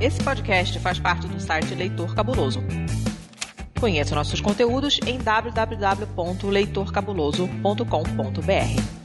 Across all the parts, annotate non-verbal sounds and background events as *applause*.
Esse podcast faz parte do site Leitor Cabuloso. Conheça nossos conteúdos em www.leitorcabuloso.com.br.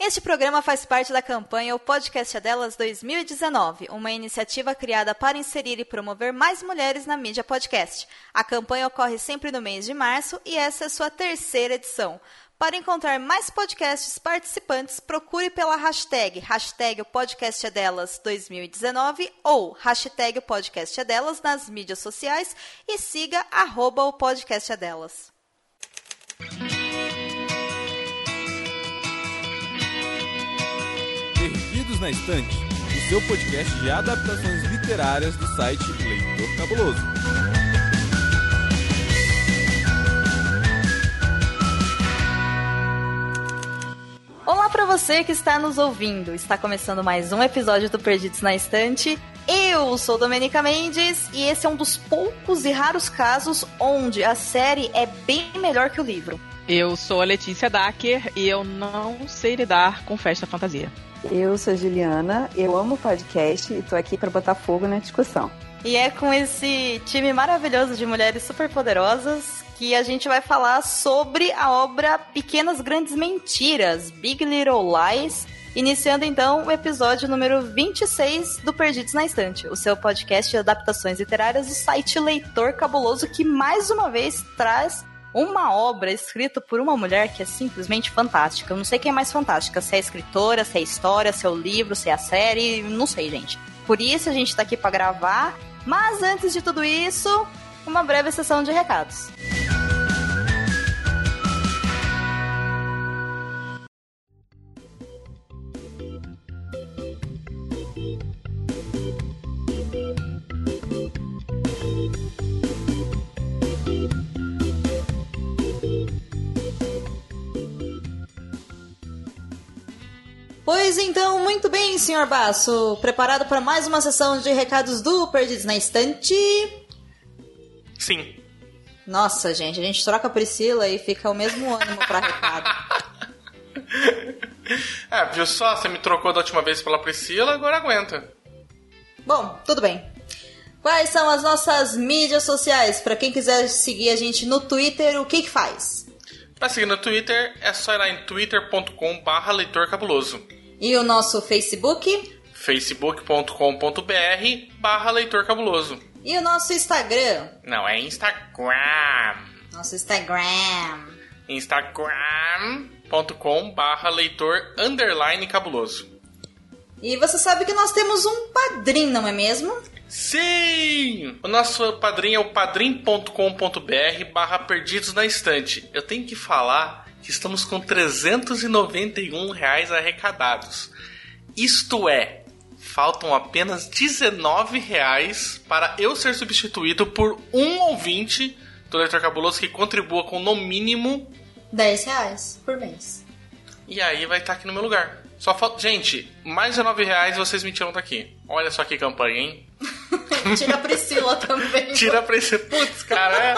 Este programa faz parte da campanha O Podcast é Delas 2019, uma iniciativa criada para inserir e promover mais mulheres na mídia podcast. A campanha ocorre sempre no mês de março e essa é sua terceira edição. Para encontrar mais podcasts participantes, procure pela hashtag, hashtag o podcast é delas 2019 ou hashtag o podcast é delas nas mídias sociais e siga arroba o podcast é delas. Perdidos na Estante, o seu podcast de adaptações literárias do site Leitor Cabuloso. Olá para você que está nos ouvindo. Está começando mais um episódio do Perdidos na Estante. Eu sou Domenica Mendes e esse é um dos poucos e raros casos onde a série é bem melhor que o livro. Eu sou a Letícia Dacker e eu não sei lidar com festa fantasia. Eu sou a Juliana, eu amo podcast e tô aqui para botar fogo na discussão. E é com esse time maravilhoso de mulheres super poderosas que a gente vai falar sobre a obra Pequenas Grandes Mentiras, Big Little Lies, iniciando então o episódio número 26 do Perdidos na Estante, o seu podcast de adaptações literárias do site Leitor Cabuloso, que mais uma vez traz uma obra escrita por uma mulher que é simplesmente fantástica. Eu não sei quem é mais fantástica, se é a escritora, se é a história, se é o livro, se é a série, não sei, gente. Por isso a gente tá aqui para gravar. Mas antes de tudo isso, uma breve sessão de recados. Pois então, muito bem, senhor Basso. Preparado para mais uma sessão de recados do Perdidos na Estante? Sim. Nossa, gente, a gente troca a Priscila e fica o mesmo ânimo para recado. *laughs* É, viu só? Você me trocou da última vez pela Priscila, agora aguenta. Bom, tudo bem. Quais são as nossas mídias sociais? Para quem quiser seguir a gente no Twitter, o que que faz? Pra seguir no Twitter, é só ir lá em twitter.com barra leitor cabuloso. E o nosso Facebook? facebook.com.br barra leitor cabuloso. E o nosso Instagram? Não, é Instagram. Nosso Instagram. Instagram.com barra leitor underline cabuloso. E você sabe que nós temos um padrinho, não é mesmo? Sim! O nosso padrinho é o padrim.com.br barra perdidos na estante. Eu tenho que falar que estamos com 391 reais arrecadados. Isto é, faltam apenas 19 reais para eu ser substituído por um ouvinte do Leitor Cabuloso que contribua com no mínimo 10 reais por mês. E aí vai estar aqui no meu lugar. Só falta. Gente, mais 19 reais vocês me tiram daqui. Olha só que campanha, hein? *laughs* Tira a Priscila também. Tira a Priscila. Putz, cara, é.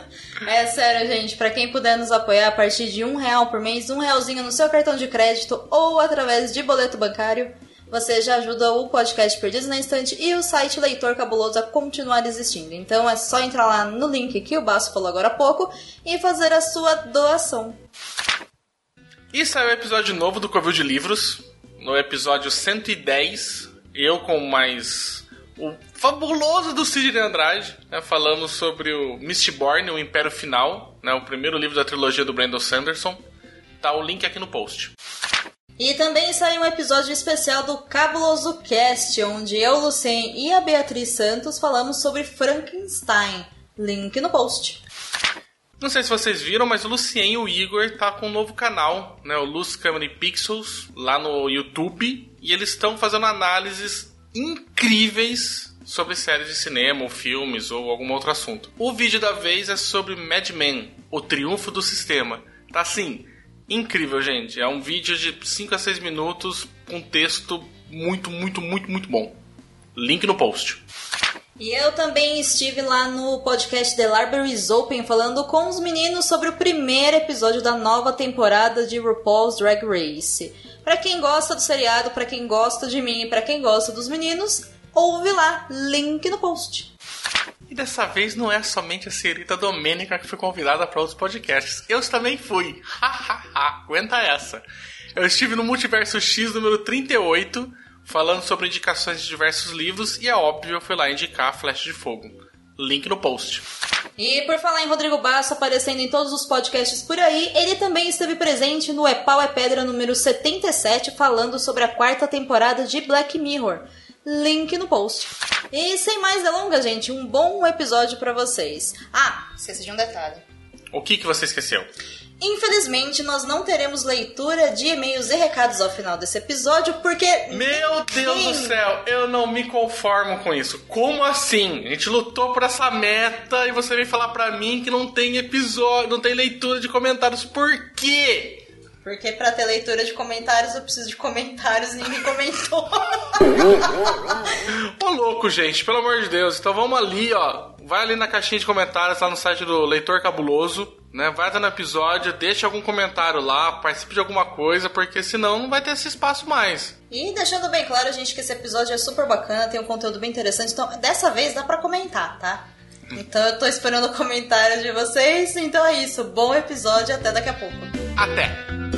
*laughs* É sério, gente. Pra quem puder nos apoiar a partir de um real por mês, um realzinho no seu cartão de crédito ou através de boleto bancário, você já ajuda o podcast Perdidos na Estante e o site Leitor Cabuloso a continuar existindo. Então é só entrar lá no link que o Basso falou agora há pouco e fazer a sua doação. E saiu o episódio novo do Covil de Livros, no episódio 110. Eu com mais o fabuloso do Sidney Andrade, né, falamos sobre o Mistborn, o Império Final, né, o primeiro livro da trilogia do Brandon Sanderson. Tá o link aqui no post. E também saiu um episódio especial do Cabuloso Cast, onde eu, Lucien e a Beatriz Santos falamos sobre Frankenstein. Link no post. Não sei se vocês viram, mas o Lucien e o Igor tá com um novo canal, né, o Luz Camera Pixels, lá no YouTube, e eles estão fazendo análises incríveis sobre séries de cinema, ou filmes, ou algum outro assunto. O vídeo da vez é sobre Mad Men, o triunfo do sistema. Tá assim, incrível, gente. É um vídeo de 5 a 6 minutos com texto muito, muito, muito, muito bom. Link no post. E eu também estive lá no podcast The Libraries Open falando com os meninos sobre o primeiro episódio da nova temporada de RuPaul's Drag Race. Para quem gosta do seriado, para quem gosta de mim e para quem gosta dos meninos, ouve lá, link no post. E dessa vez não é somente a senhorita Domênica que foi convidada para outros podcasts. Eu também fui. *laughs* Hahaha, aguenta essa. Eu estive no Multiverso X número 38 falando sobre indicações de diversos livros e é óbvio eu fui lá indicar Flecha de Fogo. Link no post. E por falar em Rodrigo Basso aparecendo em todos os podcasts por aí, ele também esteve presente no É Pau é Pedra número 77 falando sobre a quarta temporada de Black Mirror. Link no post. E sem mais delongas, gente, um bom episódio para vocês. Ah, esqueci de um detalhe. O que, que você esqueceu? Infelizmente, nós não teremos leitura de e-mails e recados ao final desse episódio, porque. Meu Deus do céu, eu não me conformo com isso. Como assim? A gente lutou por essa meta e você vem falar pra mim que não tem episódio, não tem leitura de comentários. Por quê? Porque pra ter leitura de comentários eu preciso de comentários e ninguém comentou. *laughs* Ô louco, gente, pelo amor de Deus. Então vamos ali, ó. Vai ali na caixinha de comentários lá no site do Leitor Cabuloso, né? Vai até no episódio, deixa algum comentário lá, participe de alguma coisa, porque senão não vai ter esse espaço mais. E deixando bem claro, gente, que esse episódio é super bacana, tem um conteúdo bem interessante, então dessa vez dá pra comentar, tá? Então eu tô esperando o comentário de vocês, então é isso. Bom episódio, até daqui a pouco. Até!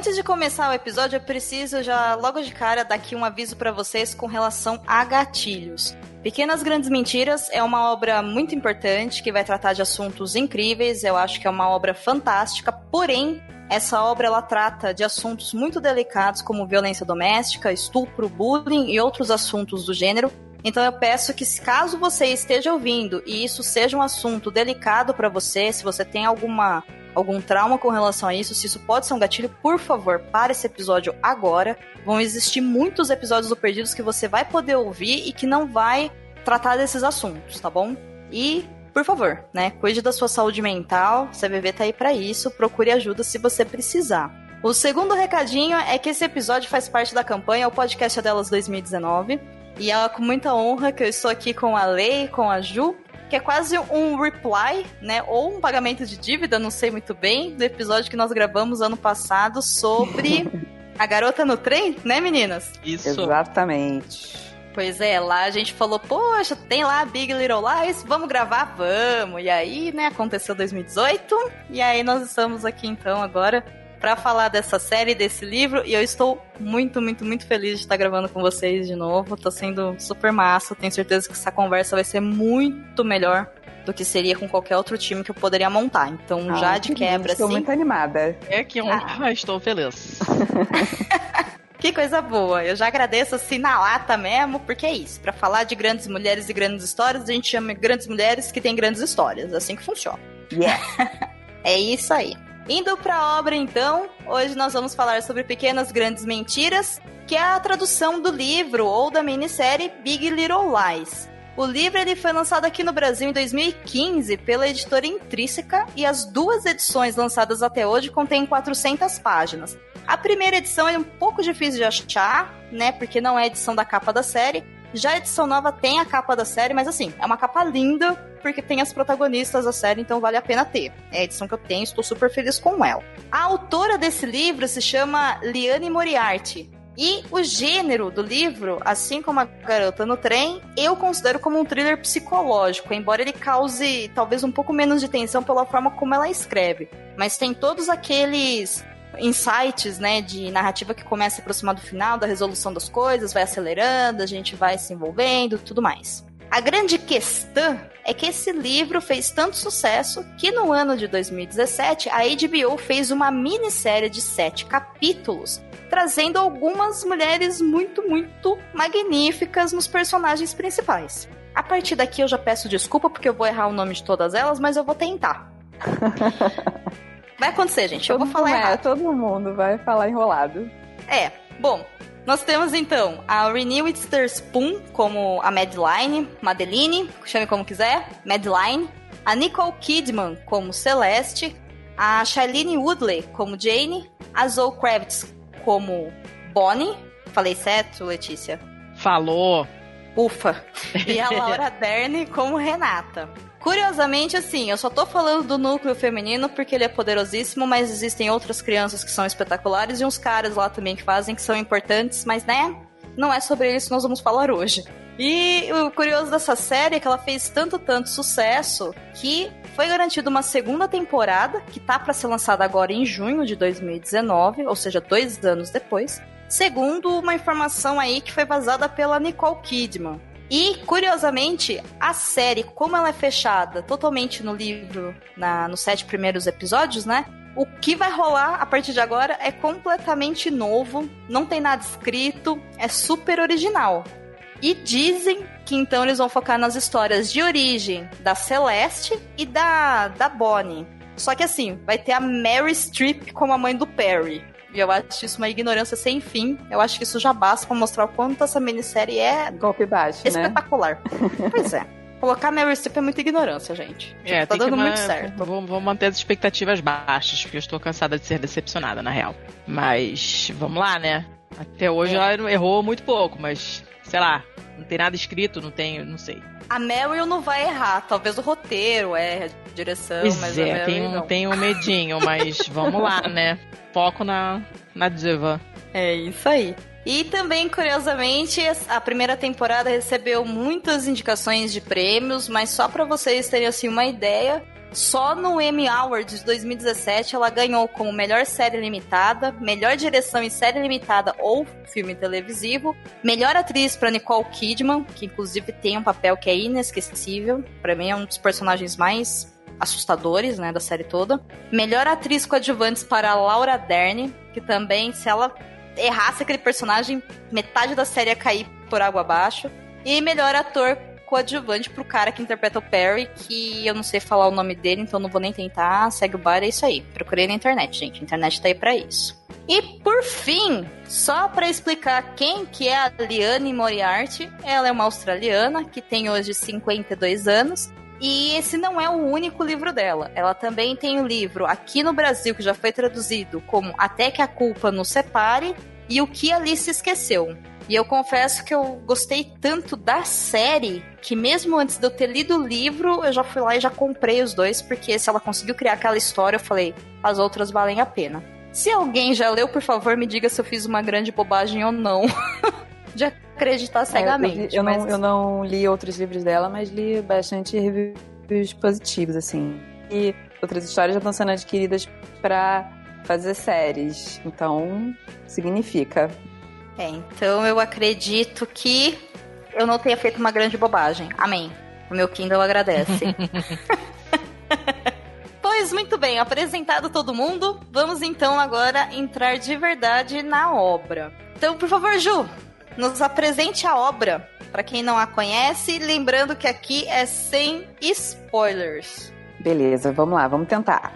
Antes de começar o episódio, eu preciso já logo de cara dar aqui um aviso para vocês com relação a gatilhos. Pequenas Grandes Mentiras é uma obra muito importante que vai tratar de assuntos incríveis. Eu acho que é uma obra fantástica, porém essa obra ela trata de assuntos muito delicados como violência doméstica, estupro, bullying e outros assuntos do gênero. Então eu peço que, caso você esteja ouvindo e isso seja um assunto delicado para você, se você tem alguma algum trauma com relação a isso, se isso pode ser um gatilho, por favor, para esse episódio agora. Vão existir muitos episódios do Perdidos que você vai poder ouvir e que não vai tratar desses assuntos, tá bom? E, por favor, né, cuide da sua saúde mental, o CVV tá aí para isso, procure ajuda se você precisar. O segundo recadinho é que esse episódio faz parte da campanha O Podcast Delas 2019. E é com muita honra que eu estou aqui com a Lei, com a Ju, que é quase um reply, né? Ou um pagamento de dívida, não sei muito bem, do episódio que nós gravamos ano passado sobre *laughs* a garota no trem, né, meninas? Isso. Exatamente. Pois é, lá a gente falou, poxa, tem lá Big Little Lies, vamos gravar? Vamos! E aí, né, aconteceu 2018, e aí nós estamos aqui então agora para falar dessa série, desse livro, e eu estou muito, muito, muito feliz de estar gravando com vocês de novo. Tá sendo super massa. Tenho certeza que essa conversa vai ser muito melhor do que seria com qualquer outro time que eu poderia montar. Então, ah, já de quebra, Estou assim... muito animada. É que honra, ah. *laughs* estou feliz. *laughs* Que coisa boa. Eu já agradeço assim na lata mesmo, porque é isso. Para falar de grandes mulheres e grandes histórias, a gente chama grandes mulheres que têm grandes histórias. Assim que funciona. Yeah. *laughs* é isso aí. Indo para a obra, então, hoje nós vamos falar sobre Pequenas Grandes Mentiras, que é a tradução do livro ou da minissérie Big Little Lies. O livro ele foi lançado aqui no Brasil em 2015 pela editora Intrínseca e as duas edições lançadas até hoje contêm 400 páginas. A primeira edição é um pouco difícil de achar, né, porque não é a edição da capa da série, já a edição nova tem a capa da série, mas assim, é uma capa linda, porque tem as protagonistas da série, então vale a pena ter. É a edição que eu tenho, estou super feliz com ela. A autora desse livro se chama Liane Moriarty. E o gênero do livro, assim como a Garota no Trem, eu considero como um thriller psicológico, embora ele cause talvez um pouco menos de tensão pela forma como ela escreve. Mas tem todos aqueles insights, né, de narrativa que começa a aproximar do final, da resolução das coisas, vai acelerando, a gente vai se envolvendo, tudo mais. A grande questão é que esse livro fez tanto sucesso que no ano de 2017 a HBO fez uma minissérie de sete capítulos, trazendo algumas mulheres muito, muito magníficas nos personagens principais. A partir daqui eu já peço desculpa porque eu vou errar o nome de todas elas, mas eu vou tentar. *laughs* Vai acontecer, gente. Todo eu vou falar é, Todo mundo vai falar enrolado. É, Bom, nós temos então a Renée Witherspoon como a Madeline, Madeline, chame como quiser, Madeline, a Nicole Kidman como Celeste, a Shailene Woodley como Jane, a Zoe Kravitz como Bonnie. Falei certo, Letícia? Falou. Ufa. E a Laura *laughs* Dern como Renata. Curiosamente, assim, eu só tô falando do núcleo feminino porque ele é poderosíssimo, mas existem outras crianças que são espetaculares e uns caras lá também que fazem que são importantes, mas né? Não é sobre isso que nós vamos falar hoje. E o curioso dessa série é que ela fez tanto, tanto sucesso que foi garantida uma segunda temporada, que tá para ser lançada agora em junho de 2019, ou seja, dois anos depois. Segundo uma informação aí que foi vazada pela Nicole Kidman. E, curiosamente, a série, como ela é fechada totalmente no livro, na, nos sete primeiros episódios, né? O que vai rolar a partir de agora é completamente novo, não tem nada escrito, é super original. E dizem que então eles vão focar nas histórias de origem da Celeste e da, da Bonnie. Só que assim, vai ter a Mary Streep como a mãe do Perry. E eu acho isso uma ignorância sem fim. Eu acho que isso já basta pra mostrar o quanto essa minissérie é. Golpe baixo, né? espetacular. *laughs* pois é. Colocar Meryl Streep é muita ignorância, gente. É, tá dando muito certo. Vou, vou, manter as expectativas baixas, porque eu estou cansada de ser decepcionada, na real. Mas, vamos lá, né? Até hoje é. ela errou muito pouco, mas, sei lá, não tem nada escrito, não tem, não sei. A Meryl não vai errar, talvez o roteiro é, a direção, pois mas é, tem, não. tem um medinho, mas *laughs* vamos lá, né? Foco na, na diva. É isso aí. E também, curiosamente, a primeira temporada recebeu muitas indicações de prêmios, mas só para vocês terem assim uma ideia, só no Emmy Awards de 2017 ela ganhou como melhor série limitada, melhor direção em série limitada ou filme televisivo, melhor atriz para Nicole Kidman, que inclusive tem um papel que é inesquecível, para mim é um dos personagens mais assustadores, né, da série toda. Melhor atriz coadjuvante para Laura Dern, que também se ela errasse aquele personagem, metade da série ia cair por água abaixo. E melhor ator coadjuvante pro cara que interpreta o Perry, que eu não sei falar o nome dele, então não vou nem tentar. Segue o bar, é isso aí. Procurei na internet, gente. A internet tá aí pra isso. E por fim, só para explicar quem que é a Liane Moriarty, ela é uma australiana que tem hoje 52 anos. E esse não é o único livro dela. Ela também tem o um livro aqui no Brasil que já foi traduzido como Até que a culpa nos separe e O que Alice esqueceu. E eu confesso que eu gostei tanto da série que mesmo antes de eu ter lido o livro, eu já fui lá e já comprei os dois, porque se ela conseguiu criar aquela história, eu falei, as outras valem a pena. Se alguém já leu, por favor, me diga se eu fiz uma grande bobagem ou não. *laughs* de acreditar cegamente. É, eu, mas... não, eu não li outros livros dela, mas li bastante reviews positivos, assim. E outras histórias já estão sendo adquiridas para fazer séries. Então, significa. É, então eu acredito que eu não tenha feito uma grande bobagem. Amém. O meu Kindle agradece. *laughs* pois muito bem, apresentado todo mundo, vamos então agora entrar de verdade na obra. Então, por favor, Ju, nos apresente a obra, para quem não a conhece, lembrando que aqui é sem spoilers. Beleza, vamos lá, vamos tentar.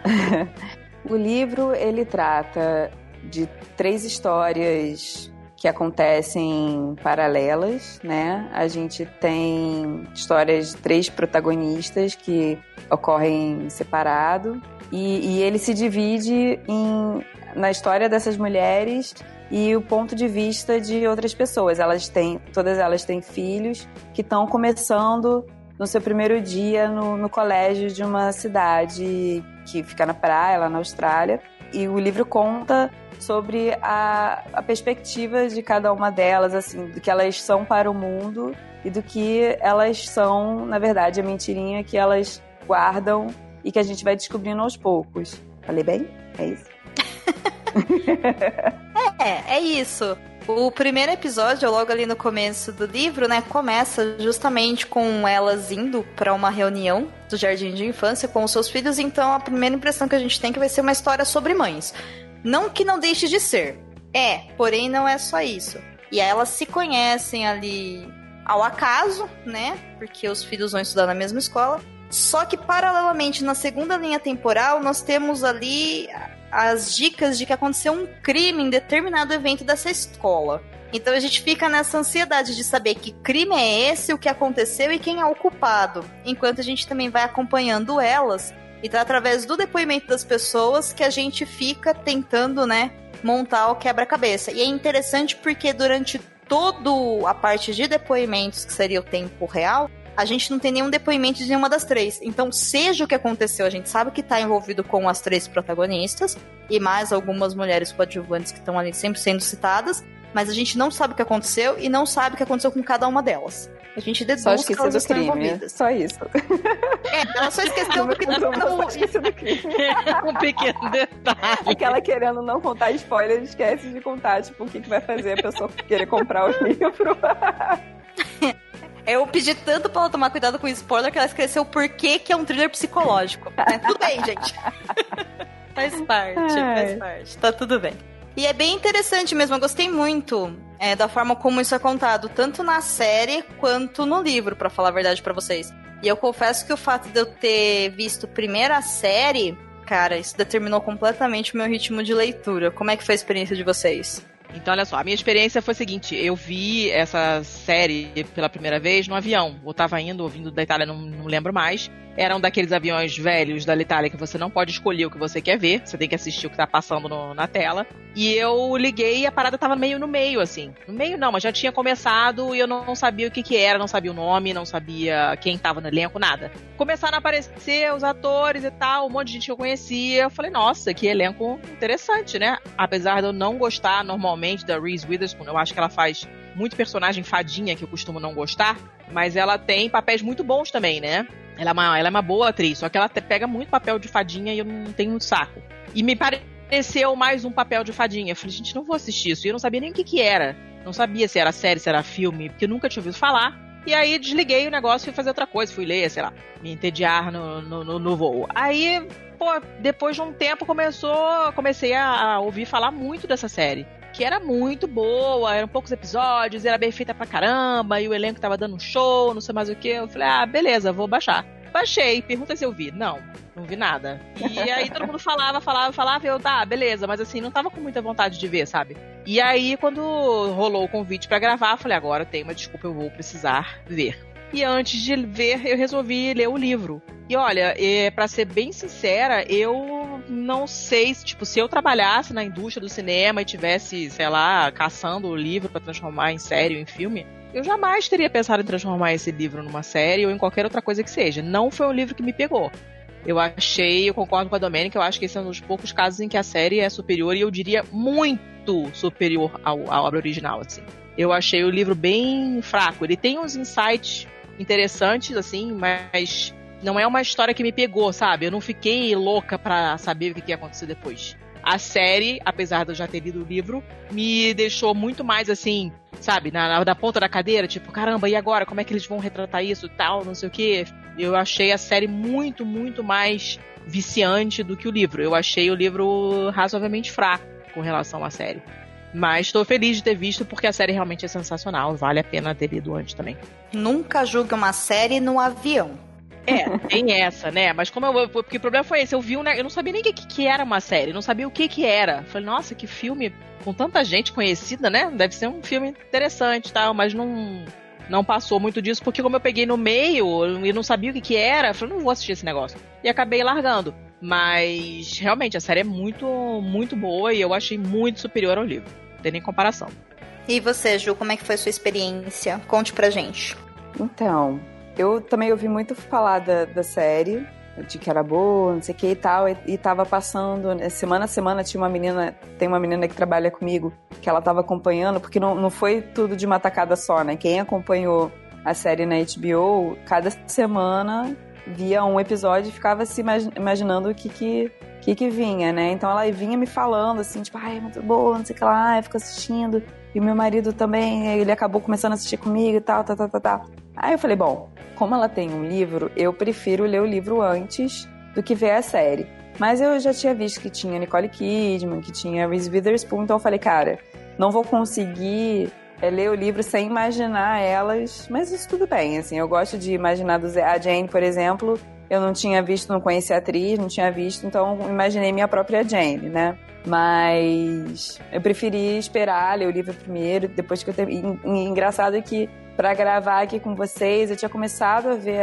*laughs* o livro ele trata de três histórias que acontecem paralelas, né? A gente tem histórias de três protagonistas que ocorrem separado e, e ele se divide em, na história dessas mulheres e o ponto de vista de outras pessoas. Elas têm, todas elas têm filhos que estão começando no seu primeiro dia no, no colégio de uma cidade que fica na praia, lá na Austrália. E o livro conta sobre a, a perspectiva de cada uma delas, assim, do que elas são para o mundo e do que elas são, na verdade, a mentirinha que elas guardam e que a gente vai descobrindo aos poucos. Falei bem? É isso? *laughs* é, é isso. O primeiro episódio, logo ali no começo do livro, né, começa justamente com elas indo para uma reunião do jardim de infância com os seus filhos. Então, a primeira impressão que a gente tem é que vai ser uma história sobre mães. Não que não deixe de ser. É, porém não é só isso. E aí elas se conhecem ali ao acaso, né? Porque os filhos vão estudar na mesma escola. Só que, paralelamente, na segunda linha temporal, nós temos ali as dicas de que aconteceu um crime em determinado evento dessa escola. Então a gente fica nessa ansiedade de saber que crime é esse, o que aconteceu e quem é o culpado. Enquanto a gente também vai acompanhando elas. Então, através do depoimento das pessoas que a gente fica tentando, né, montar o quebra-cabeça. E é interessante porque durante toda a parte de depoimentos, que seria o tempo real, a gente não tem nenhum depoimento de nenhuma das três. Então, seja o que aconteceu, a gente sabe que está envolvido com as três protagonistas e mais algumas mulheres coadjuvantes que estão ali sempre sendo citadas, mas a gente não sabe o que aconteceu e não sabe o que aconteceu com cada uma delas. A gente deduz só que elas do estão crime. envolvidas. Só isso. É, ela só esqueceu do que não, Só esqueci do crime. *laughs* um pequeno detalhe. Aquela querendo não contar spoiler, esquece de contar, tipo, o que, que vai fazer a pessoa querer comprar o *laughs* livro. Eu pedi tanto pra ela tomar cuidado com o spoiler que ela esqueceu o porquê que é um thriller psicológico. É, tudo bem, gente. *laughs* faz parte, faz Ai. parte. Tá tudo bem. E é bem interessante mesmo, eu gostei muito é, da forma como isso é contado, tanto na série quanto no livro, pra falar a verdade pra vocês. E eu confesso que o fato de eu ter visto primeiro a série, cara, isso determinou completamente o meu ritmo de leitura. Como é que foi a experiência de vocês? Então, olha só, a minha experiência foi a seguinte: eu vi essa série pela primeira vez no avião. Eu tava indo, ouvindo da Itália, não, não lembro mais. Era um daqueles aviões velhos da Itália que você não pode escolher o que você quer ver, você tem que assistir o que tá passando no- na tela. E eu liguei e a parada tava meio no meio, assim. No meio não, mas já tinha começado e eu não sabia o que que era, não sabia o nome, não sabia quem tava no elenco, nada. Começaram a aparecer os atores e tal, um monte de gente que eu conhecia. Eu falei, nossa, que elenco interessante, né? Apesar de eu não gostar normalmente da Reese Witherspoon, eu acho que ela faz muito personagem fadinha que eu costumo não gostar, mas ela tem papéis muito bons também, né? Ela é uma, ela é uma boa atriz, só que ela pega muito papel de fadinha e eu não tenho muito saco. E me pareceu mais um papel de fadinha. Eu falei, gente, não vou assistir isso. E eu não sabia nem o que que era. Não sabia se era série, se era filme, porque eu nunca tinha ouvido falar. E aí desliguei o negócio e fui fazer outra coisa, fui ler, sei lá, me entediar no, no, no- no voo. Aí, pô, depois de um tempo começou, comecei a, a ouvir falar muito dessa série. Que era muito boa, eram poucos episódios, era bem feita pra caramba, e o elenco tava dando um show, não sei mais o que. Eu falei, ah, beleza, vou baixar. Baixei, pergunta se eu vi. Não, não vi nada. E aí todo mundo falava, falava, falava, e eu, tá, beleza, mas assim, não tava com muita vontade de ver, sabe? E aí, quando rolou o convite pra gravar, eu falei, agora tem uma desculpa, eu vou precisar ver. E antes de ver, eu resolvi ler o livro. E olha, é, para ser bem sincera, eu não sei, se, tipo, se eu trabalhasse na indústria do cinema e tivesse, sei lá, caçando o livro pra transformar em série ou em filme, eu jamais teria pensado em transformar esse livro numa série ou em qualquer outra coisa que seja. Não foi um livro que me pegou. Eu achei, eu concordo com a Domênica, eu acho que esse é um dos poucos casos em que a série é superior e eu diria muito superior ao, à obra original, assim. Eu achei o livro bem fraco. Ele tem uns insights interessantes, assim, mas não é uma história que me pegou, sabe? Eu não fiquei louca pra saber o que ia acontecer depois. A série, apesar de eu já ter lido o livro, me deixou muito mais assim, sabe, na, na, na ponta da cadeira, tipo, caramba, e agora? Como é que eles vão retratar isso tal, não sei o quê. Eu achei a série muito, muito mais viciante do que o livro. Eu achei o livro razoavelmente fraco com relação à série. Mas estou feliz de ter visto porque a série realmente é sensacional. Vale a pena ter lido antes também. Nunca julgue uma série no avião. É, tem essa, né? Mas como eu. Porque o problema foi esse, eu vi um. né, Eu não sabia nem o que, que era uma série, não sabia o que que era. Falei, nossa, que filme com tanta gente conhecida, né? Deve ser um filme interessante e tal, mas não. Não passou muito disso, porque como eu peguei no meio e não sabia o que que era, eu falei, não vou assistir esse negócio. E acabei largando. Mas realmente a série é muito, muito boa e eu achei muito superior ao livro. Tem nem comparação. E você, Ju, como é que foi a sua experiência? Conte pra gente. Então, eu também ouvi muito falar da, da série, de que era boa, não sei o que e tal, e, e tava passando, né, semana a semana tinha uma menina, tem uma menina que trabalha comigo, que ela tava acompanhando, porque não, não foi tudo de uma tacada só, né? Quem acompanhou a série na HBO, cada semana via um episódio e ficava se imagi- imaginando o que que, que que vinha, né? Então ela vinha me falando assim, tipo, ai, muito boa, não sei o que lá, eu fico assistindo. E meu marido também, ele acabou começando a assistir comigo e tal, tal, tal, tal, tal. Aí eu falei, bom, como ela tem um livro, eu prefiro ler o livro antes do que ver a série. Mas eu já tinha visto que tinha Nicole Kidman, que tinha Reese Witherspoon, então eu falei, cara, não vou conseguir é, ler o livro sem imaginar elas, mas isso tudo bem, assim, eu gosto de imaginar do Zé- a Jane, por exemplo, eu não tinha visto, não conhecia a atriz, não tinha visto, então imaginei minha própria Jane, né? Mas eu preferi esperar, ler o livro primeiro, depois que eu ter... Engraçado é que para gravar aqui com vocês, eu tinha começado a ver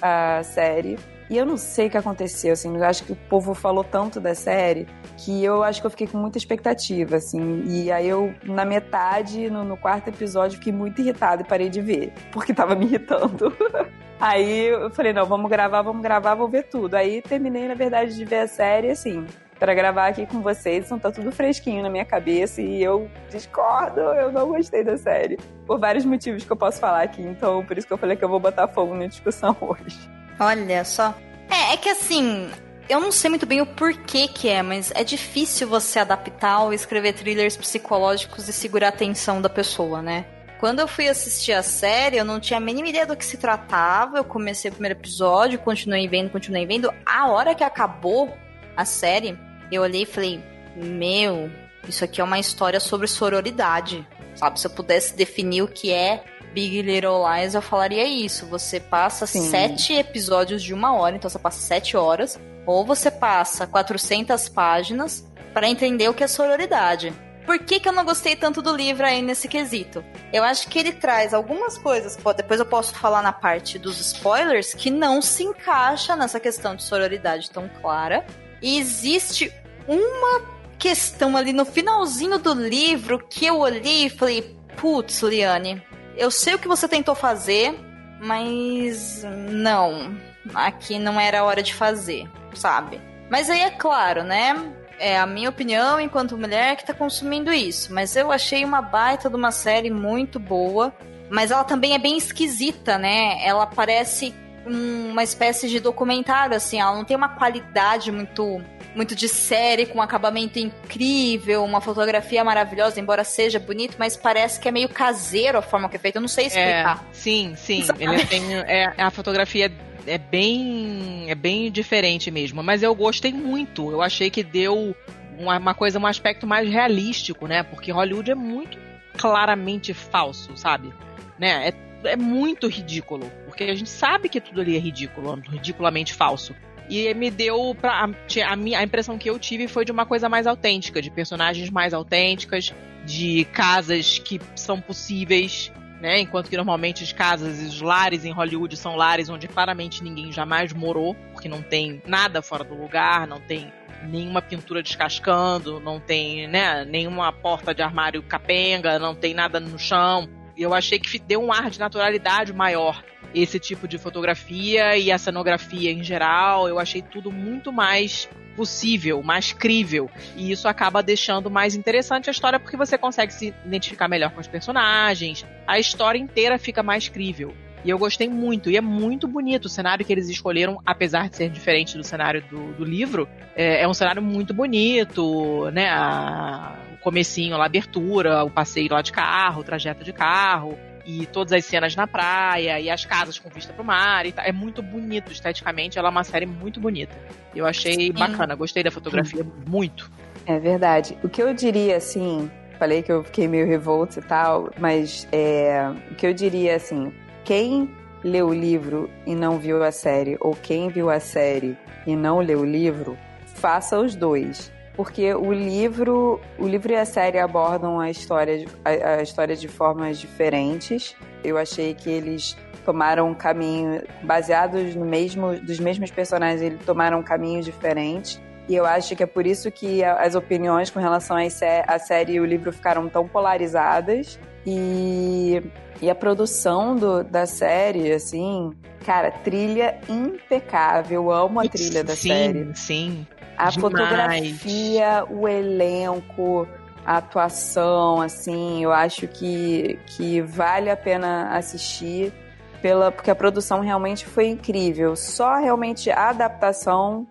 a, a série. E eu não sei o que aconteceu, assim, eu acho que o povo falou tanto da série que eu acho que eu fiquei com muita expectativa, assim. E aí eu, na metade, no, no quarto episódio, fiquei muito irritada e parei de ver, porque tava me irritando. *laughs* aí eu falei, não, vamos gravar, vamos gravar, vou ver tudo. Aí terminei, na verdade, de ver a série, assim, para gravar aqui com vocês, então tá tudo fresquinho na minha cabeça e eu discordo, eu não gostei da série. Por vários motivos que eu posso falar aqui, então por isso que eu falei que eu vou botar fogo na discussão *laughs* hoje. Olha só. É, é que assim, eu não sei muito bem o porquê que é, mas é difícil você adaptar ou escrever thrillers psicológicos e segurar a atenção da pessoa, né? Quando eu fui assistir a série, eu não tinha a mínima ideia do que se tratava. Eu comecei o primeiro episódio, continuei vendo, continuei vendo. A hora que acabou a série, eu olhei e falei: Meu, isso aqui é uma história sobre sororidade. Sabe? Se eu pudesse definir o que é Big Little Lies, eu falaria isso. Você passa Sim. sete episódios de uma hora, então você passa sete horas, ou você passa 400 páginas para entender o que é sororidade. Por que, que eu não gostei tanto do livro aí nesse quesito? Eu acho que ele traz algumas coisas, depois eu posso falar na parte dos spoilers, que não se encaixa nessa questão de sororidade tão clara. E existe uma questão ali no finalzinho do livro que eu olhei e falei: putz, Liane, eu sei o que você tentou fazer, mas não, aqui não era a hora de fazer, sabe? Mas aí é claro, né? É a minha opinião enquanto mulher que tá consumindo isso. Mas eu achei uma baita de uma série muito boa. Mas ela também é bem esquisita, né? Ela parece uma espécie de documentário, assim, ela não tem uma qualidade muito muito de série, com um acabamento incrível, uma fotografia maravilhosa, embora seja bonito, mas parece que é meio caseiro a forma que é feito. Eu não sei explicar. É, sim, sim. Ele tem, é, a fotografia é bem, é bem diferente mesmo, mas eu gostei muito. Eu achei que deu uma, uma coisa, um aspecto mais realístico, né? Porque Hollywood é muito claramente falso, sabe? Né? É é muito ridículo. Porque a gente sabe que tudo ali é ridículo, ridiculamente falso. E me deu. Pra, a, minha, a impressão que eu tive foi de uma coisa mais autêntica, de personagens mais autênticas, de casas que são possíveis. Né? Enquanto que normalmente as casas e os lares em Hollywood são lares onde claramente ninguém jamais morou, porque não tem nada fora do lugar, não tem nenhuma pintura descascando, não tem né, nenhuma porta de armário capenga, não tem nada no chão. Eu achei que deu um ar de naturalidade maior esse tipo de fotografia e a cenografia em geral. Eu achei tudo muito mais possível, mais crível. E isso acaba deixando mais interessante a história porque você consegue se identificar melhor com os personagens. A história inteira fica mais crível. E eu gostei muito, e é muito bonito o cenário que eles escolheram, apesar de ser diferente do cenário do, do livro. É, é, um cenário muito bonito, né? A, comecinho, a abertura, o passeio lá de carro, o trajeto de carro, e todas as cenas na praia, e as casas com vista pro mar, e tá. é muito bonito esteticamente, ela é uma série muito bonita. Eu achei Sim. bacana, gostei da fotografia Sim. muito. É verdade. O que eu diria, assim, falei que eu fiquei meio revolta e tal, mas é, o que eu diria, assim, quem leu o livro e não viu a série, ou quem viu a série e não leu o livro, faça os dois porque o livro, o livro e a série abordam a história, a, a história de formas diferentes. Eu achei que eles tomaram um caminho baseados no mesmo dos mesmos personagens, eles tomaram um caminho diferente. E eu acho que é por isso que as opiniões com relação à série e o livro ficaram tão polarizadas. E, e a produção do, da série, assim, cara, trilha impecável. Eu amo a trilha da sim, série. Sim, sim. A Demais. fotografia, o elenco, a atuação, assim, eu acho que, que vale a pena assistir pela porque a produção realmente foi incrível. Só realmente a adaptação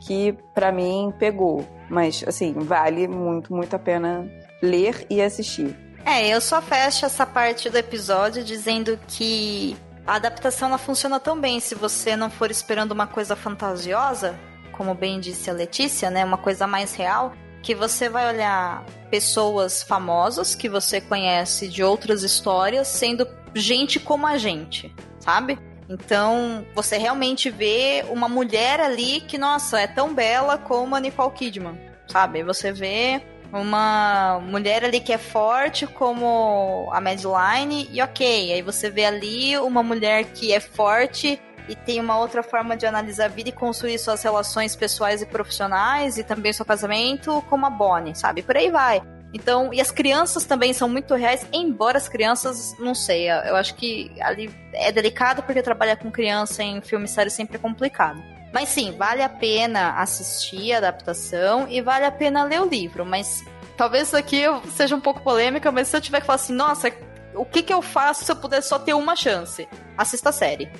que para mim pegou, mas assim, vale muito, muito a pena ler e assistir. É, eu só fecho essa parte do episódio dizendo que a adaptação ela funciona tão bem se você não for esperando uma coisa fantasiosa, como bem disse a Letícia, né, uma coisa mais real, que você vai olhar pessoas famosas que você conhece de outras histórias sendo gente como a gente, sabe? Então, você realmente vê uma mulher ali que, nossa, é tão bela como a Nicole Kidman, sabe? Você vê uma mulher ali que é forte como a Madeline e ok, aí você vê ali uma mulher que é forte e tem uma outra forma de analisar a vida e construir suas relações pessoais e profissionais e também seu casamento como a Bonnie, sabe? Por aí vai. Então, e as crianças também são muito reais, embora as crianças, não sei, eu acho que ali é delicado porque trabalhar com criança em filme sério sempre é complicado. Mas sim, vale a pena assistir a adaptação e vale a pena ler o livro. Mas talvez isso aqui seja um pouco polêmica, mas se eu tiver que falar assim, nossa, o que, que eu faço se eu puder só ter uma chance? Assista a série.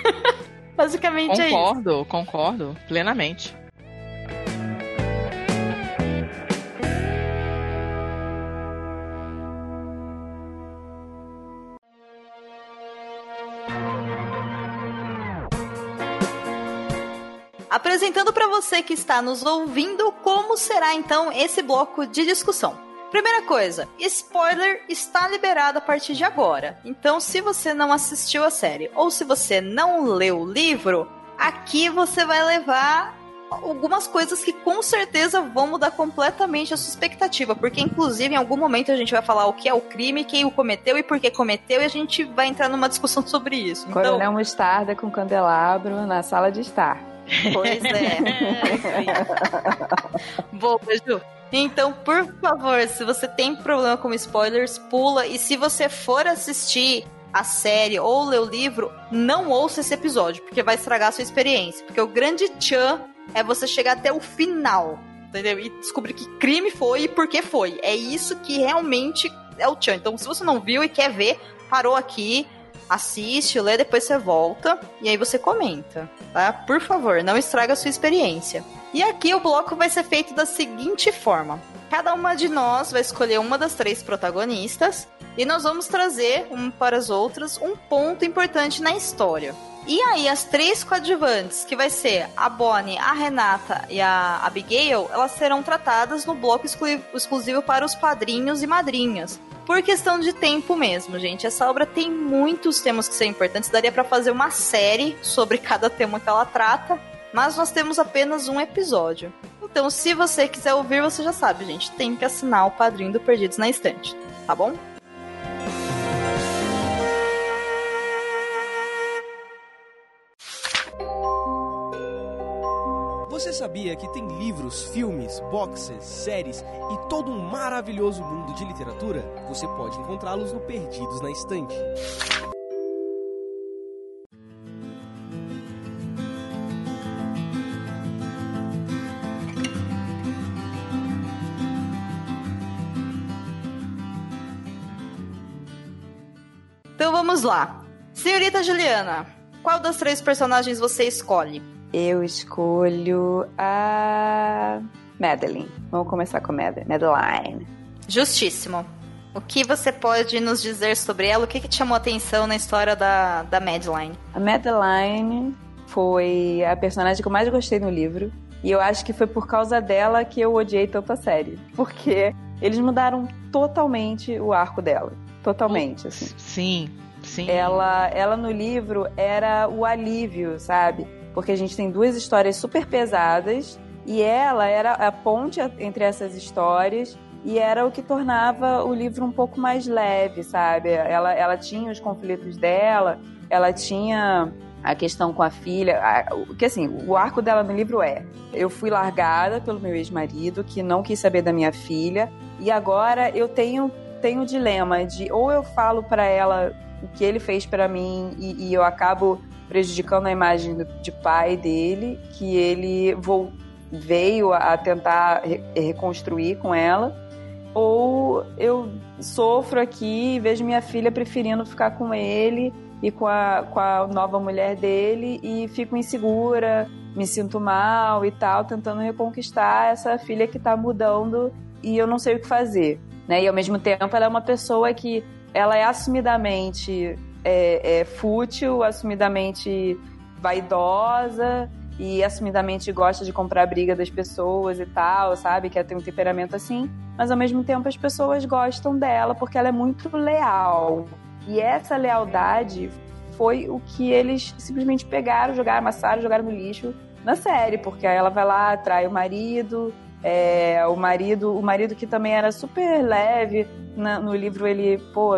*laughs* Basicamente concordo, é isso. Concordo, concordo, plenamente. Apresentando para você que está nos ouvindo como será então esse bloco de discussão. Primeira coisa, spoiler está liberado a partir de agora. Então, se você não assistiu a série ou se você não leu o livro, aqui você vai levar algumas coisas que com certeza vão mudar completamente a sua expectativa, porque inclusive em algum momento a gente vai falar o que é o crime, quem o cometeu e por que cometeu, e a gente vai entrar numa discussão *laughs* sobre isso. Então... Coronel Mostarda com candelabro na sala de estar. Pois é. *laughs* Boa, Ju. Então, por favor, se você tem problema com spoilers, pula. E se você for assistir a série ou ler o livro, não ouça esse episódio, porque vai estragar a sua experiência. Porque o grande tchan é você chegar até o final, entendeu? E descobrir que crime foi e por que foi. É isso que realmente é o tchan. Então, se você não viu e quer ver, parou aqui, assiste, lê, depois você volta e aí você comenta, tá? Por favor, não estraga a sua experiência. E aqui o bloco vai ser feito da seguinte forma: cada uma de nós vai escolher uma das três protagonistas e nós vamos trazer, um para as outras, um ponto importante na história. E aí, as três coadjuvantes, que vai ser a Bonnie, a Renata e a Abigail, elas serão tratadas no bloco exclusivo para os padrinhos e madrinhas. Por questão de tempo mesmo, gente. Essa obra tem muitos temas que são importantes. Daria para fazer uma série sobre *laughs* cada tema que ela trata mas nós temos apenas um episódio. Então, se você quiser ouvir, você já sabe, gente, tem que assinar o padrinho do Perdidos na Estante, tá bom? Você sabia que tem livros, filmes, boxes, séries e todo um maravilhoso mundo de literatura? Você pode encontrá-los no Perdidos na Estante. Então vamos lá. Senhorita Juliana, qual das três personagens você escolhe? Eu escolho a Madeline. Vamos começar com a Madeline. Justíssimo. O que você pode nos dizer sobre ela? O que, que te chamou a atenção na história da, da Madeline? A Madeline foi a personagem que eu mais gostei no livro. E eu acho que foi por causa dela que eu odiei tanto a série. Porque eles mudaram totalmente o arco dela. Totalmente, assim. Sim, sim. Ela, ela no livro era o alívio, sabe? Porque a gente tem duas histórias super pesadas e ela era a ponte entre essas histórias e era o que tornava o livro um pouco mais leve, sabe? Ela, ela tinha os conflitos dela, ela tinha a questão com a filha, que assim, o arco dela no livro é: eu fui largada pelo meu ex-marido que não quis saber da minha filha e agora eu tenho tenho o dilema de ou eu falo para ela o que ele fez para mim e, e, eu acabo prejudicando a imagem de pai dele, que ele vou, veio a tentar re, reconstruir com ela, ou eu sofro aqui e vejo minha filha preferindo ficar com ele e com a, com a nova mulher dele e fico insegura, me sinto mal e tal, tentando reconquistar essa filha que tá mudando e eu não sei o que fazer né? E ao mesmo tempo ela é uma pessoa que ela é assumidamente é, é fútil, assumidamente vaidosa e assumidamente gosta de comprar a briga das pessoas e tal, sabe? Que ela tem um temperamento assim, mas ao mesmo tempo as pessoas gostam dela porque ela é muito leal. E essa lealdade foi o que eles simplesmente pegaram, jogaram, amassaram, jogaram no lixo na série, porque aí ela vai lá, trai o marido, é, o marido, o marido que também era super leve, na, no livro ele, pô,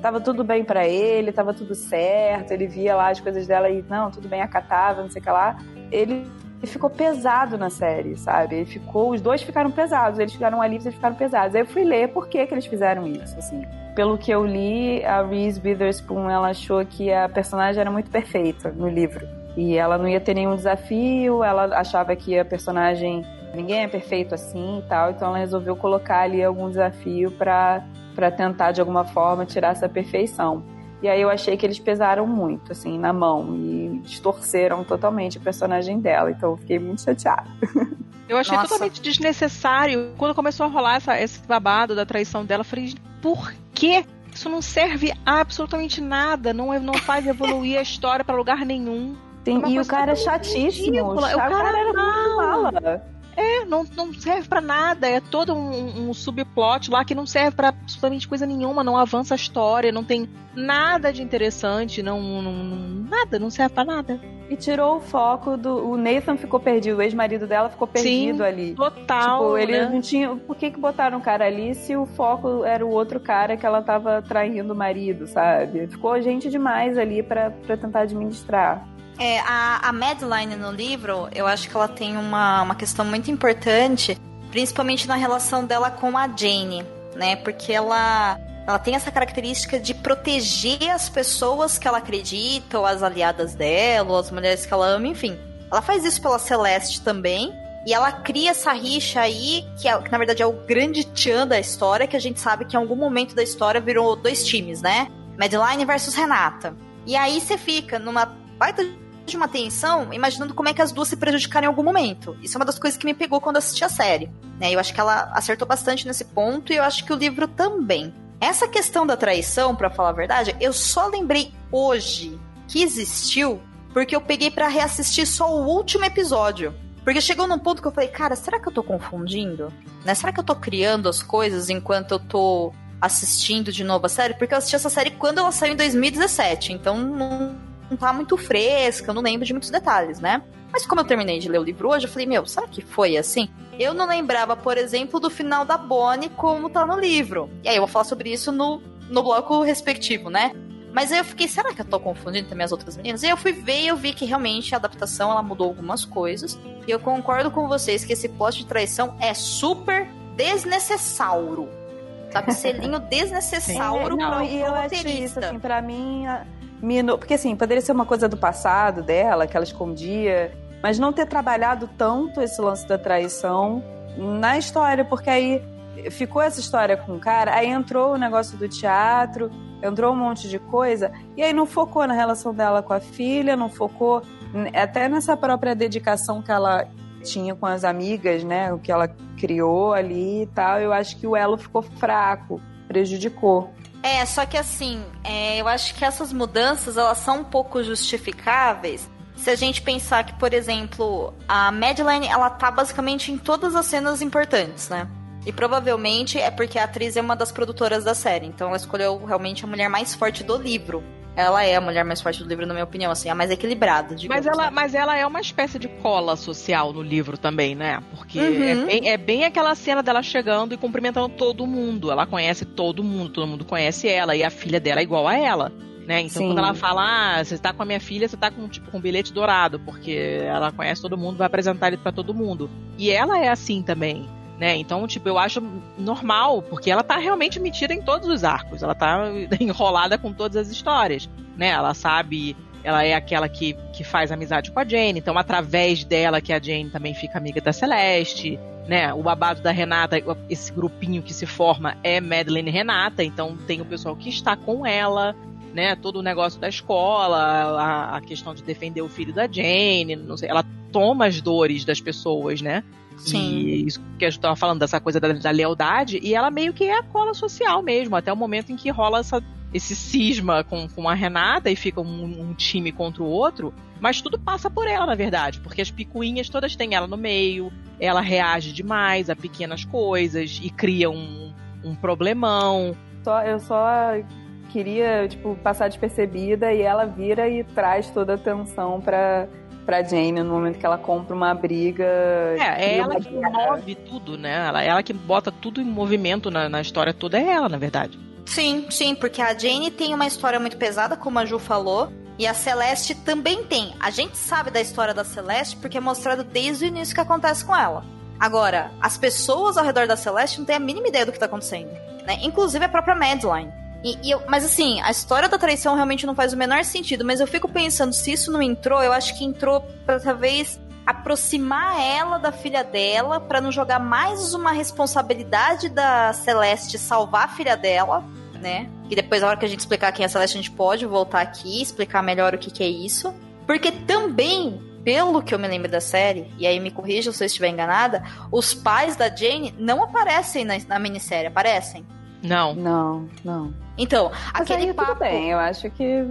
tava tudo bem para ele, tava tudo certo, ele via lá as coisas dela e não, tudo bem, acatava, não sei o que lá. Ele ficou pesado na série, sabe? Ele ficou, os dois ficaram pesados, eles ficaram ali, eles ficaram pesados. Aí eu fui ler por que que eles fizeram isso, assim. Pelo que eu li, a Reese Witherspoon, ela achou que a personagem era muito perfeita no livro. E ela não ia ter nenhum desafio, ela achava que a personagem ninguém é perfeito assim e tal, então ela resolveu colocar ali algum desafio para para tentar de alguma forma tirar essa perfeição. E aí eu achei que eles pesaram muito, assim, na mão e distorceram totalmente o personagem dela. Então eu fiquei muito chateada. *laughs* Eu achei Nossa. totalmente desnecessário. Quando começou a rolar essa, esse babado da traição dela, eu falei, por quê? Isso não serve a absolutamente nada. Não, é, não faz evoluir a história para lugar nenhum. Tem, e o cara é chatíssimo. O cara, o cara era muito mala. É, não, não serve para nada. É todo um, um, subplot lá que não serve para absolutamente coisa nenhuma. Não avança a história, não tem nada de interessante, não, não, não nada, não serve para nada. E tirou o foco do. O Nathan ficou perdido, o ex-marido dela ficou perdido Sim, ali. Total. Tipo, ele né? não tinha. Por que, que botaram o cara ali se o foco era o outro cara que ela tava traindo o marido, sabe? Ficou gente demais ali para tentar administrar. É, a, a Madeline no livro, eu acho que ela tem uma, uma questão muito importante, principalmente na relação dela com a Jane, né? Porque ela, ela tem essa característica de proteger as pessoas que ela acredita, ou as aliadas dela, ou as mulheres que ela ama, enfim. Ela faz isso pela Celeste também, e ela cria essa rixa aí, que, é, que, na verdade é o grande tchan da história, que a gente sabe que em algum momento da história virou dois times, né? Madeline versus Renata. E aí você fica numa baita de uma tensão, imaginando como é que as duas se prejudicaram em algum momento. Isso é uma das coisas que me pegou quando assisti a série. Né? Eu acho que ela acertou bastante nesse ponto e eu acho que o livro também. Essa questão da traição, para falar a verdade, eu só lembrei hoje que existiu porque eu peguei para reassistir só o último episódio. Porque chegou num ponto que eu falei, cara, será que eu tô confundindo? Né? Será que eu tô criando as coisas enquanto eu tô assistindo de novo a série? Porque eu assisti essa série quando ela saiu em 2017, então não não tá muito fresca, eu não lembro de muitos detalhes, né? Mas como eu terminei de ler o livro hoje, eu falei, meu, será que foi assim? Eu não lembrava, por exemplo, do final da Bonnie como tá no livro. E aí eu vou falar sobre isso no, no bloco respectivo, né? Mas aí eu fiquei, será que eu tô confundindo também as outras meninas? E aí eu fui ver e eu vi que realmente a adaptação ela mudou algumas coisas. E eu concordo com vocês que esse post de traição é super desnecessário. Sabe? Selinho *laughs* desnecessário Sim, não, e eu acho isso, assim, pra mim Mino, porque assim, poderia ser uma coisa do passado dela, que ela escondia, mas não ter trabalhado tanto esse lance da traição na história, porque aí ficou essa história com o cara, aí entrou o negócio do teatro, entrou um monte de coisa, e aí não focou na relação dela com a filha, não focou até nessa própria dedicação que ela tinha com as amigas, né? O que ela criou ali e tal. Eu acho que o elo ficou fraco, prejudicou. É, só que assim, é, eu acho que essas mudanças elas são um pouco justificáveis se a gente pensar que, por exemplo, a Madeline ela tá basicamente em todas as cenas importantes, né? E provavelmente é porque a atriz é uma das produtoras da série, então ela escolheu realmente a mulher mais forte do livro. Ela é a mulher mais forte do livro, na minha opinião, assim, a mais equilibrada. Mas ela, né? mas ela é uma espécie de cola social no livro também, né? Porque uhum. é, bem, é, bem, aquela cena dela chegando e cumprimentando todo mundo. Ela conhece todo mundo, todo mundo conhece ela, e a filha dela é igual a ela. Né? Então, Sim. quando ela fala, ah, você tá com a minha filha, você tá com, tipo, com um bilhete dourado, porque ela conhece todo mundo, vai apresentar ele para todo mundo. E ela é assim também né? Então, tipo, eu acho normal, porque ela tá realmente metida em todos os arcos, ela tá *laughs* enrolada com todas as histórias, né? Ela sabe ela é aquela que, que faz amizade com a Jane, então através dela que a Jane também fica amiga da Celeste, né? O babado da Renata, esse grupinho que se forma é Madeline e Renata, então tem o pessoal que está com ela, né? Todo o negócio da escola, a, a questão de defender o filho da Jane, não sei, ela toma as dores das pessoas, né? Sim. E isso que a gente tava falando, dessa coisa da, da, lealdade, e ela meio que é a cola social mesmo, até o momento em que rola essa, esse cisma com, com a Renata e fica um, um, time contra o outro, mas tudo passa por ela, na verdade, porque as picuinhas todas têm ela no meio, ela reage demais a pequenas coisas e cria um, um problemão. Só, eu só queria, tipo, passar despercebida e ela vira e traz toda a atenção pra, pra Jane no momento que ela compra uma briga. É, é ela que move tudo, né? Ela, ela que bota tudo em movimento na, na história toda, é ela, na verdade. Sim, sim, porque a Jane tem uma história muito pesada, como a Ju falou, e a Celeste também tem. A gente sabe da história da Celeste porque é mostrado desde o início que acontece com ela. Agora, as pessoas ao redor da Celeste não têm a mínima ideia do que tá acontecendo. Né? Inclusive a própria Madeline. E, e eu, mas assim, a história da traição realmente não faz o menor sentido, mas eu fico pensando, se isso não entrou, eu acho que entrou pra talvez aproximar ela da filha dela, para não jogar mais uma responsabilidade da Celeste salvar a filha dela, né? E depois, na hora que a gente explicar quem é a Celeste, a gente pode voltar aqui explicar melhor o que, que é isso. Porque também pelo que eu me lembro da série, e aí me corrija se eu estiver enganada, os pais da Jane não aparecem na, na minissérie, aparecem? Não. Não, não. Então, Mas aquele aí, papo... tudo bem, eu acho que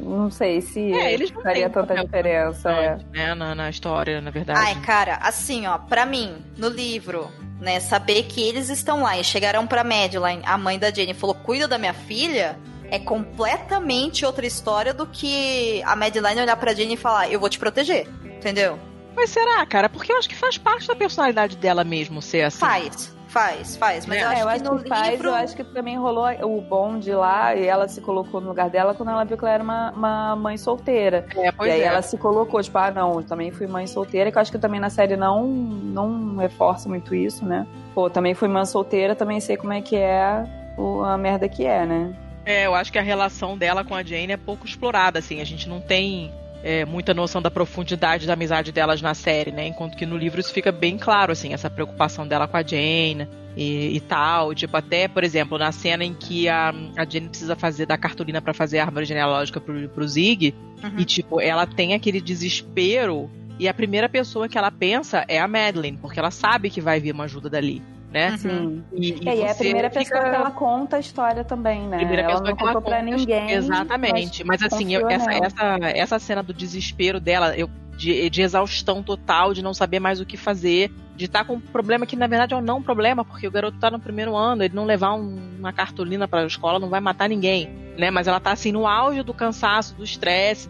não sei se É, eles não faria tanta diferença. é. né, na, na história, na verdade. Ai, cara, assim, ó, pra mim, no livro, né, saber que eles estão lá e chegaram pra Madeline, a mãe da Jane, e falou, cuida da minha filha, é completamente outra história do que a Madeline olhar pra Jane e falar, eu vou te proteger, entendeu? Mas será, cara? Porque eu acho que faz parte da personalidade dela mesmo ser assim. Faz, faz, faz, mas É, eu acho É, eu que acho no que faz, livro... eu acho que também rolou o bonde lá e ela se colocou no lugar dela quando ela viu que ela era uma, uma mãe solteira. É, pois e aí é. ela se colocou, tipo, ah, não, eu também fui mãe solteira, que eu acho que também na série não, não reforça muito isso, né? Pô, também fui mãe solteira, também sei como é que é o, a merda que é, né? É, eu acho que a relação dela com a Jane é pouco explorada, assim. A gente não tem é, muita noção da profundidade da amizade delas na série, né? Enquanto que no livro isso fica bem claro, assim, essa preocupação dela com a Jane e, e tal. Tipo, até, por exemplo, na cena em que a, a Jane precisa fazer da cartolina para fazer a árvore genealógica pro, pro Zig, Uhum. e, tipo, ela tem aquele desespero. E a primeira pessoa que ela pensa é a Madeline, porque ela sabe que vai vir uma ajuda dali, né? Uhum. Sim. E, E aí é a primeira fica- pessoa que ela conta a história também, né? Primeira ela pessoa não que ela contou pra conta, ninguém. Exatamente. Mas, assim, eu- essa, nela. essa, essa cena do desespero dela, eu, de, de exaustão total, de não saber mais o que fazer, de estar com um problema que na verdade é um não problema, porque o garoto tá no primeiro ano, ele não levar um- uma cartolina pra escola não vai matar ninguém, né? Mas ela tá assim no auge do cansaço, do estresse,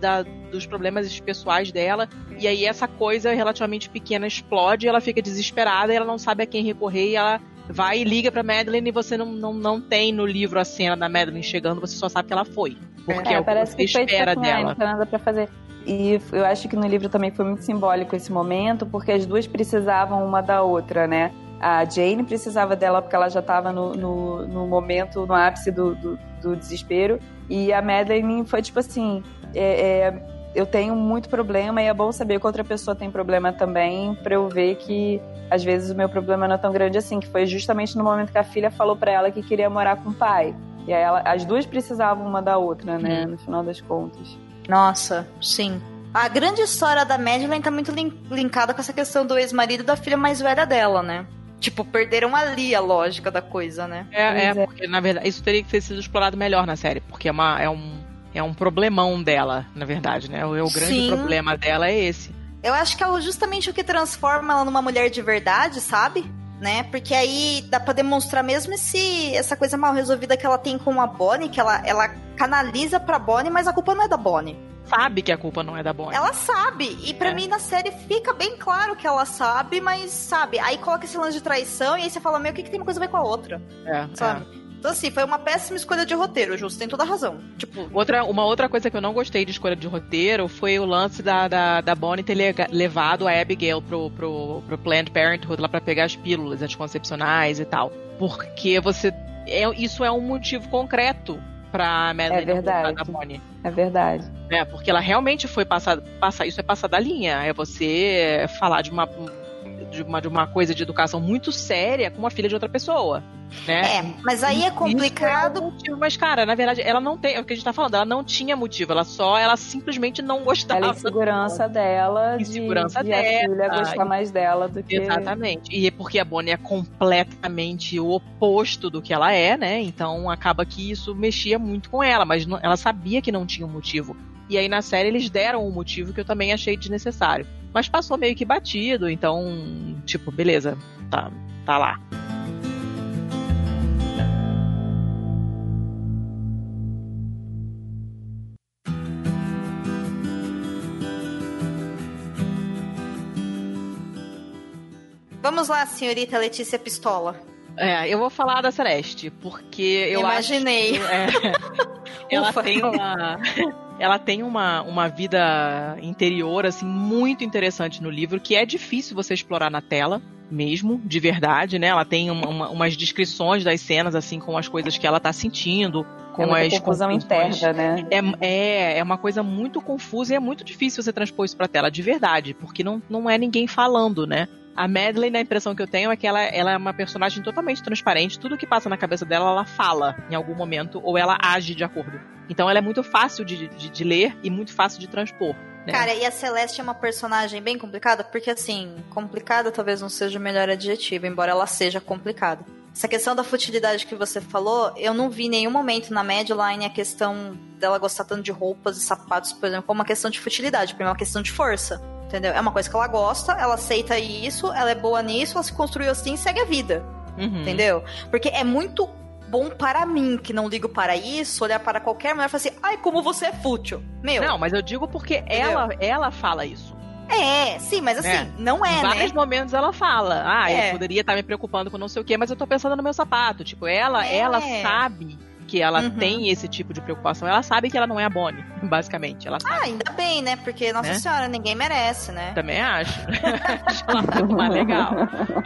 dos problemas pessoais dela, e aí essa coisa relativamente pequena explode, e ela fica desesperada e ela não sabe a quem recorrer e ela vai e liga pra Madeline e você não, não, não tem no livro a cena da Madeline chegando, você só sabe que ela foi. Porque é, É, o que você espera dela. Não tem nada pra fazer. E eu acho que no livro também foi muito simbólico esse momento, porque as duas precisavam uma da outra, né? A Jane precisava dela porque ela já estava no, no, no momento, no ápice do, do, do desespero. E a Madeline foi tipo assim: é, é, eu tenho muito problema e é bom saber que outra pessoa tem problema também, pra eu ver que às vezes o meu problema não é tão grande assim. Que foi justamente no momento que a filha falou pra ela que queria morar com o pai. E aí ela, as duas precisavam uma da outra, né? No final das contas. Nossa, sim. A grande história da Madeline tá muito lin- linkada com essa questão do ex-marido e da filha mais velha dela, né? Tipo, perderam ali a lógica da coisa, né? É, é, é. porque na verdade isso teria que ter sido explorado melhor na série, porque é, uma, é, um, é um problemão dela, na verdade, né? O, o grande Sim. problema dela é esse. Eu acho que é justamente o que transforma ela numa mulher de verdade, sabe? Né? Porque aí dá pra demonstrar mesmo esse, essa coisa mal resolvida que ela tem com a Bonnie, que ela, ela canaliza pra Bonnie, mas a culpa não é da Bonnie. Sabe que a culpa não é da Bonnie. Ela sabe, e pra É. mim na série fica bem claro que ela sabe, mas sabe, aí coloca esse lance de traição e aí você fala, meu, o que, que tem uma coisa a ver com a outra, É, sabe? Então assim, foi uma péssima escolha de roteiro, Justo, tem toda a razão. Tipo, Outra, uma outra coisa que eu não gostei de escolha de roteiro foi o lance da, da, da Bonnie ter levado a Abigail pro, pro, pro Planned Parenthood lá pra pegar as pílulas anticoncepcionais e tal. Porque você. É, isso é um motivo concreto pra Madeline É verdade. da Bonnie. É verdade. né? Porque ela realmente foi passada, passar isso é passar da linha, é você falar de uma de uma, de uma coisa de educação muito séria com uma filha de outra pessoa, né? é, mas aí é Isso complicado é um motivo, mas cara, na verdade, ela não tem, é o que a gente tá falando, ela não tinha motivo, ela só, ela simplesmente não gostava. Ela é insegurança dela de, Insegurança de a dela. filha gostar mais dela do que. Exatamente. E é porque a Bonnie é completamente o oposto do que ela é, né? Então acaba que isso mexia muito com ela, mas não- ela sabia que não tinha um motivo. E aí na série eles deram um motivo que eu também achei desnecessário. Mas passou meio que batido, então, tipo, beleza, tá, tá lá. Vamos lá, senhorita Letícia Pistola. É, eu vou falar da Celeste, porque eu Imaginei. acho. Imaginei. É, *laughs* ela tem uma. *laughs* Ela tem uma, uma vida interior, assim, muito interessante no livro, que é difícil você explorar na tela mesmo, de verdade, né? Ela tem uma, uma, umas descrições das cenas, assim, com as coisas que ela tá sentindo, com é as confusão interna, né? É, é, é uma coisa muito confusa e é muito difícil você transpor isso pra tela, de verdade, porque não, não é ninguém falando, né? A Madeleine, a impressão que eu tenho é que ela, ela é uma personagem totalmente transparente. Tudo que passa na cabeça dela, ela fala em algum momento, ou ela age de acordo. Então ela é muito fácil de, de, de ler e muito fácil de transpor. Né? Cara, e a Celeste é uma personagem bem complicada, porque assim, complicada talvez não seja o melhor adjetivo, embora ela seja complicada. Essa questão da futilidade que você falou, eu não vi em nenhum momento na Madeline a questão dela gostar tanto de roupas e sapatos, por exemplo, como uma questão de futilidade, é uma questão de força. Entendeu? É uma coisa que ela gosta, ela aceita isso, ela é boa nisso, ela se construiu assim e segue a vida. Uhum. Entendeu? Porque é muito bom para mim, que não ligo para isso, olhar para qualquer mulher e falar assim, ai, como você é fútil. Meu. Não, mas eu digo porque ela, ela fala isso. É, sim, mas assim, É. não é, em vários né? momentos ela fala, ah, É. eu poderia estar me preocupando com não sei o quê, mas eu tô pensando no meu sapato. Tipo, ela, É. ela sabe que ela Uhum. tem esse tipo de preocupação. Ela sabe que ela não é a Bonnie, basicamente. Ela sabe. Ah, ainda bem, né? Porque, nossa Né? senhora, ninguém merece, né? Também acho. acho ela *laughs* muito mais legal.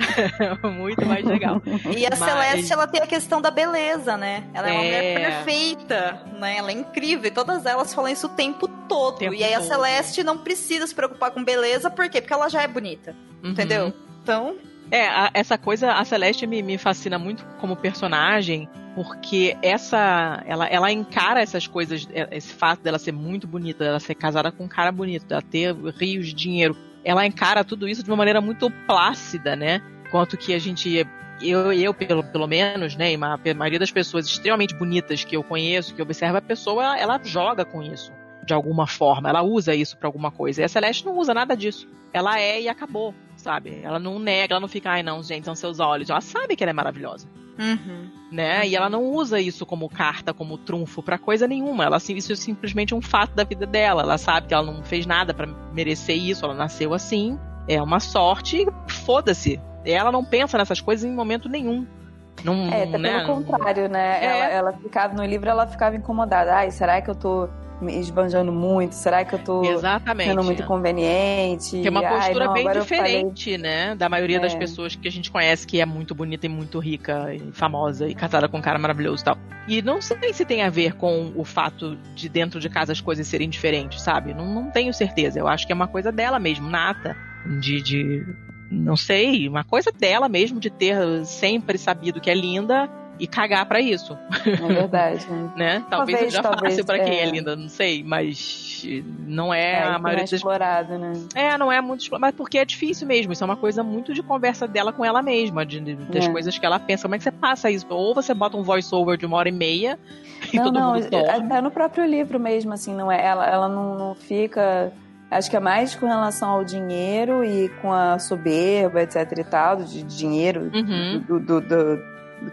*laughs* muito mais legal. E a Mas- Celeste, ela tem a questão da beleza, né? Ela é, uma É. mulher perfeita, né? Ela é incrível. E todas elas falam isso o tempo todo. Tempo e aí a todo. Celeste não precisa se preocupar com beleza, por quê? Porque ela já é bonita, Uhum. entendeu? Então, É, a- essa coisa, a Celeste me, me fascina muito como personagem, porque essa. Ela, ela encara essas coisas, é, esse fato dela ser muito bonita, dela ser casada com um cara bonito, dela ter rios de dinheiro. Ela encara tudo isso de uma maneira muito plácida, né? Quanto que a gente. Eu, eu pelo, pelo menos, né? E a maioria das pessoas extremamente bonitas que eu conheço, que observa a pessoa, ela, joga com isso. De alguma forma, ela usa isso pra alguma coisa. E a Celeste não usa nada disso. Ela é e acabou, sabe? Ela não nega, ela não fica, ai não, gente, são seus olhos. Ela sabe que ela é maravilhosa, uhum. né? E ela não usa isso como carta, como trunfo pra coisa nenhuma. Ela assim, isso é simplesmente um fato da vida dela. Ela sabe que ela não fez nada pra merecer isso, ela nasceu assim. É uma sorte, e foda-se. Ela não pensa nessas coisas em momento nenhum. Não, É, até né? pelo contrário, né? É. Ela, ela ficava no livro, ela ficava incomodada. Ai, será que eu tô me esbanjando muito? Será que eu tô Exatamente. sendo muito conveniente? Que é uma Ai, postura não, bem eu falei- diferente, né? Da maioria das É. pessoas que a gente conhece que é muito bonita e muito rica e famosa e casada com um cara maravilhoso e tal. E não sei se tem a ver com o fato de dentro de casa as coisas serem diferentes, sabe? Não, não tenho certeza. Eu acho que é uma coisa dela mesmo, nata. De, de. Não sei, uma coisa dela mesmo de ter sempre sabido que é linda e cagar pra isso, É verdade. né? *laughs* né? Talvez, Talvez, seja talvez, fácil pra quem é. é. linda, não sei, mas não é, É, a isso não é maioria das explorado, né? é, não é muito. explo- Mas porque é difícil mesmo. Isso é uma coisa muito de conversa dela com ela mesma, de, das É. coisas que ela pensa. Como é que você passa isso? Ou você bota um voice-over de uma hora e meia *laughs* e não, todo não, mundo dorme. até no próprio livro mesmo, assim, não é? Ela, ela não, não fica. Acho que é mais com relação ao dinheiro e com a soberba, etc e tal, de dinheiro Uhum. do- do- do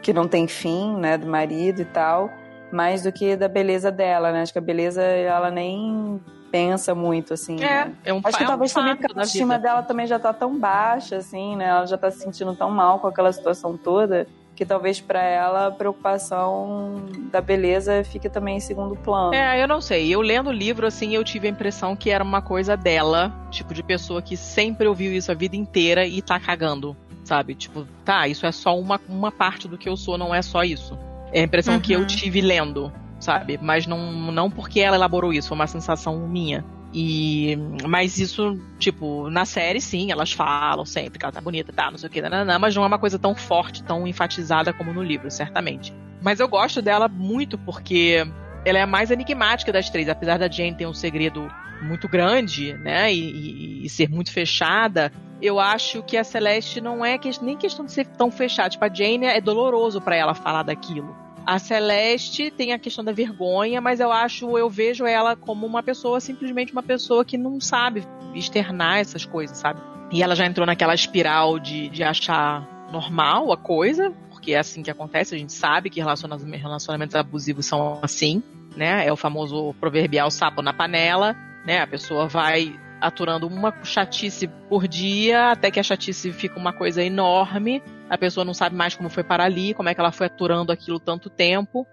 que não tem fim, né, do marido e tal, mais do que da beleza dela, né? Acho que a beleza ela nem pensa muito, assim. É, né? é um, Acho que é um talvez também fato porque a autoestima dela também já tá tão baixa, assim, né? Ela já tá se sentindo tão mal com aquela situação toda, que talvez pra ela a preocupação da beleza fique também em segundo plano. É, eu não sei. Eu lendo o livro, assim, eu tive a impressão que era uma coisa dela, tipo, de pessoa que sempre ouviu isso a vida inteira e tá cagando, sabe? Tipo, tá, isso é só uma, uma parte do que eu sou, não é só isso. É a impressão que eu Uhum. tive lendo, sabe? Mas não, não porque ela elaborou isso, foi uma sensação minha. E, mas isso, tipo, na série sim, elas falam sempre que ela tá bonita, tá, não sei o que, nananã, mas não é uma coisa tão forte, tão enfatizada como no livro, certamente. Mas eu gosto dela muito porque ela é a mais enigmática das três, apesar da Jane ter um segredo muito grande, né, e, e- e ser muito fechada. Eu acho que a Celeste não é que- nem questão de ser tão fechada. Tipo, a Jane é doloroso pra ela falar daquilo. A Celeste tem a questão da vergonha, mas eu acho, eu vejo ela como uma pessoa, simplesmente uma pessoa que não sabe externar essas coisas, sabe? E ela já entrou naquela espiral de, de achar normal a coisa, porque é assim que acontece, a gente sabe que relacionamentos abusivos são assim, né? É o famoso proverbial sapo na panela, né? A pessoa vai aturando uma chatice por dia, até que a chatice fica uma coisa enorme. A pessoa não sabe mais como foi para ali, como é que ela foi aturando aquilo tanto tempo.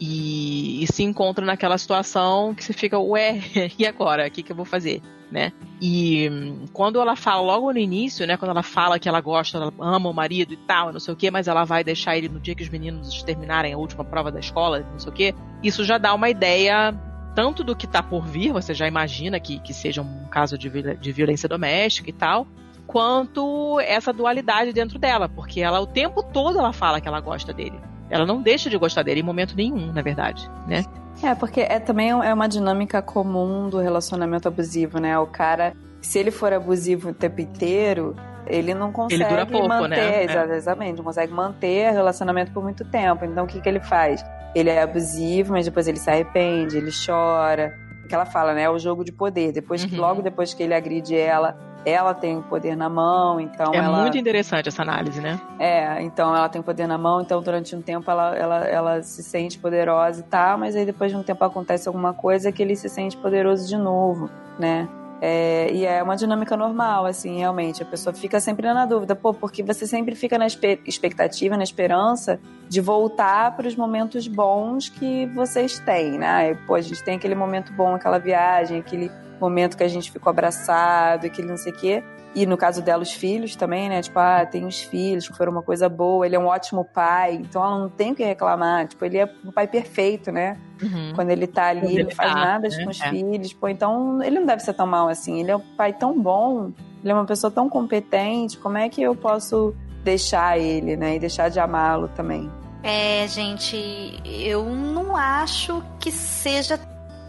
E, e se encontra naquela situação que você fica, ué, *laughs* e agora? O que, que eu vou fazer? Né? E quando ela fala logo no início, né? Quando ela fala que ela gosta, ela ama o marido e tal, não sei o que, mas ela vai deixar ele no dia que os meninos terminarem a última prova da escola, não sei o que, isso já dá uma ideia tanto do que está por vir, você já imagina que, que seja um caso de, de violência doméstica e tal, quanto essa dualidade dentro dela, porque ela o tempo todo ela fala que ela gosta dele. Ela não deixa de gostar dele em momento nenhum, na verdade, né? É, porque é também é uma dinâmica comum do relacionamento abusivo, né? O cara, se ele for abusivo o tempo inteiro, ele não consegue ele dura pouco, manter, né? exatamente, não consegue manter relacionamento por muito tempo. Então o que, que ele faz? Ele é abusivo, mas depois ele se arrepende, ele chora. Que ela fala, né? É o jogo de poder. Depois que, Uhum. logo depois que ele agride ela, ela tem o poder na mão, então é ela. muito interessante essa análise, né? É, então ela tem poder na mão, então durante um tempo ela, ela, ela se sente poderosa e tal, mas aí depois de um tempo acontece alguma coisa que ele se sente poderoso de novo, né? É, e é uma dinâmica normal, assim, realmente. A pessoa fica sempre na dúvida, pô, porque você sempre fica na expectativa, na esperança de voltar para os momentos bons que vocês têm, né? E, pô, a gente tem aquele momento bom, aquela viagem, aquele momento que a gente ficou abraçado, aquele não sei o quê. E no caso dela, os filhos também, né? Tipo, ah, tem os filhos que foram uma coisa boa, ele é um ótimo pai, então ela não tem o que reclamar. Tipo, ele é um pai perfeito, né? Uhum. Quando ele tá ali, Quando não ele faz tá, nada né? com os É. filhos. Pô, então ele não deve ser tão mal assim. Ele é um pai tão bom, ele é uma pessoa tão competente. Como é que eu posso deixar ele, né? E deixar de amá-lo também? É, gente, eu não acho que seja.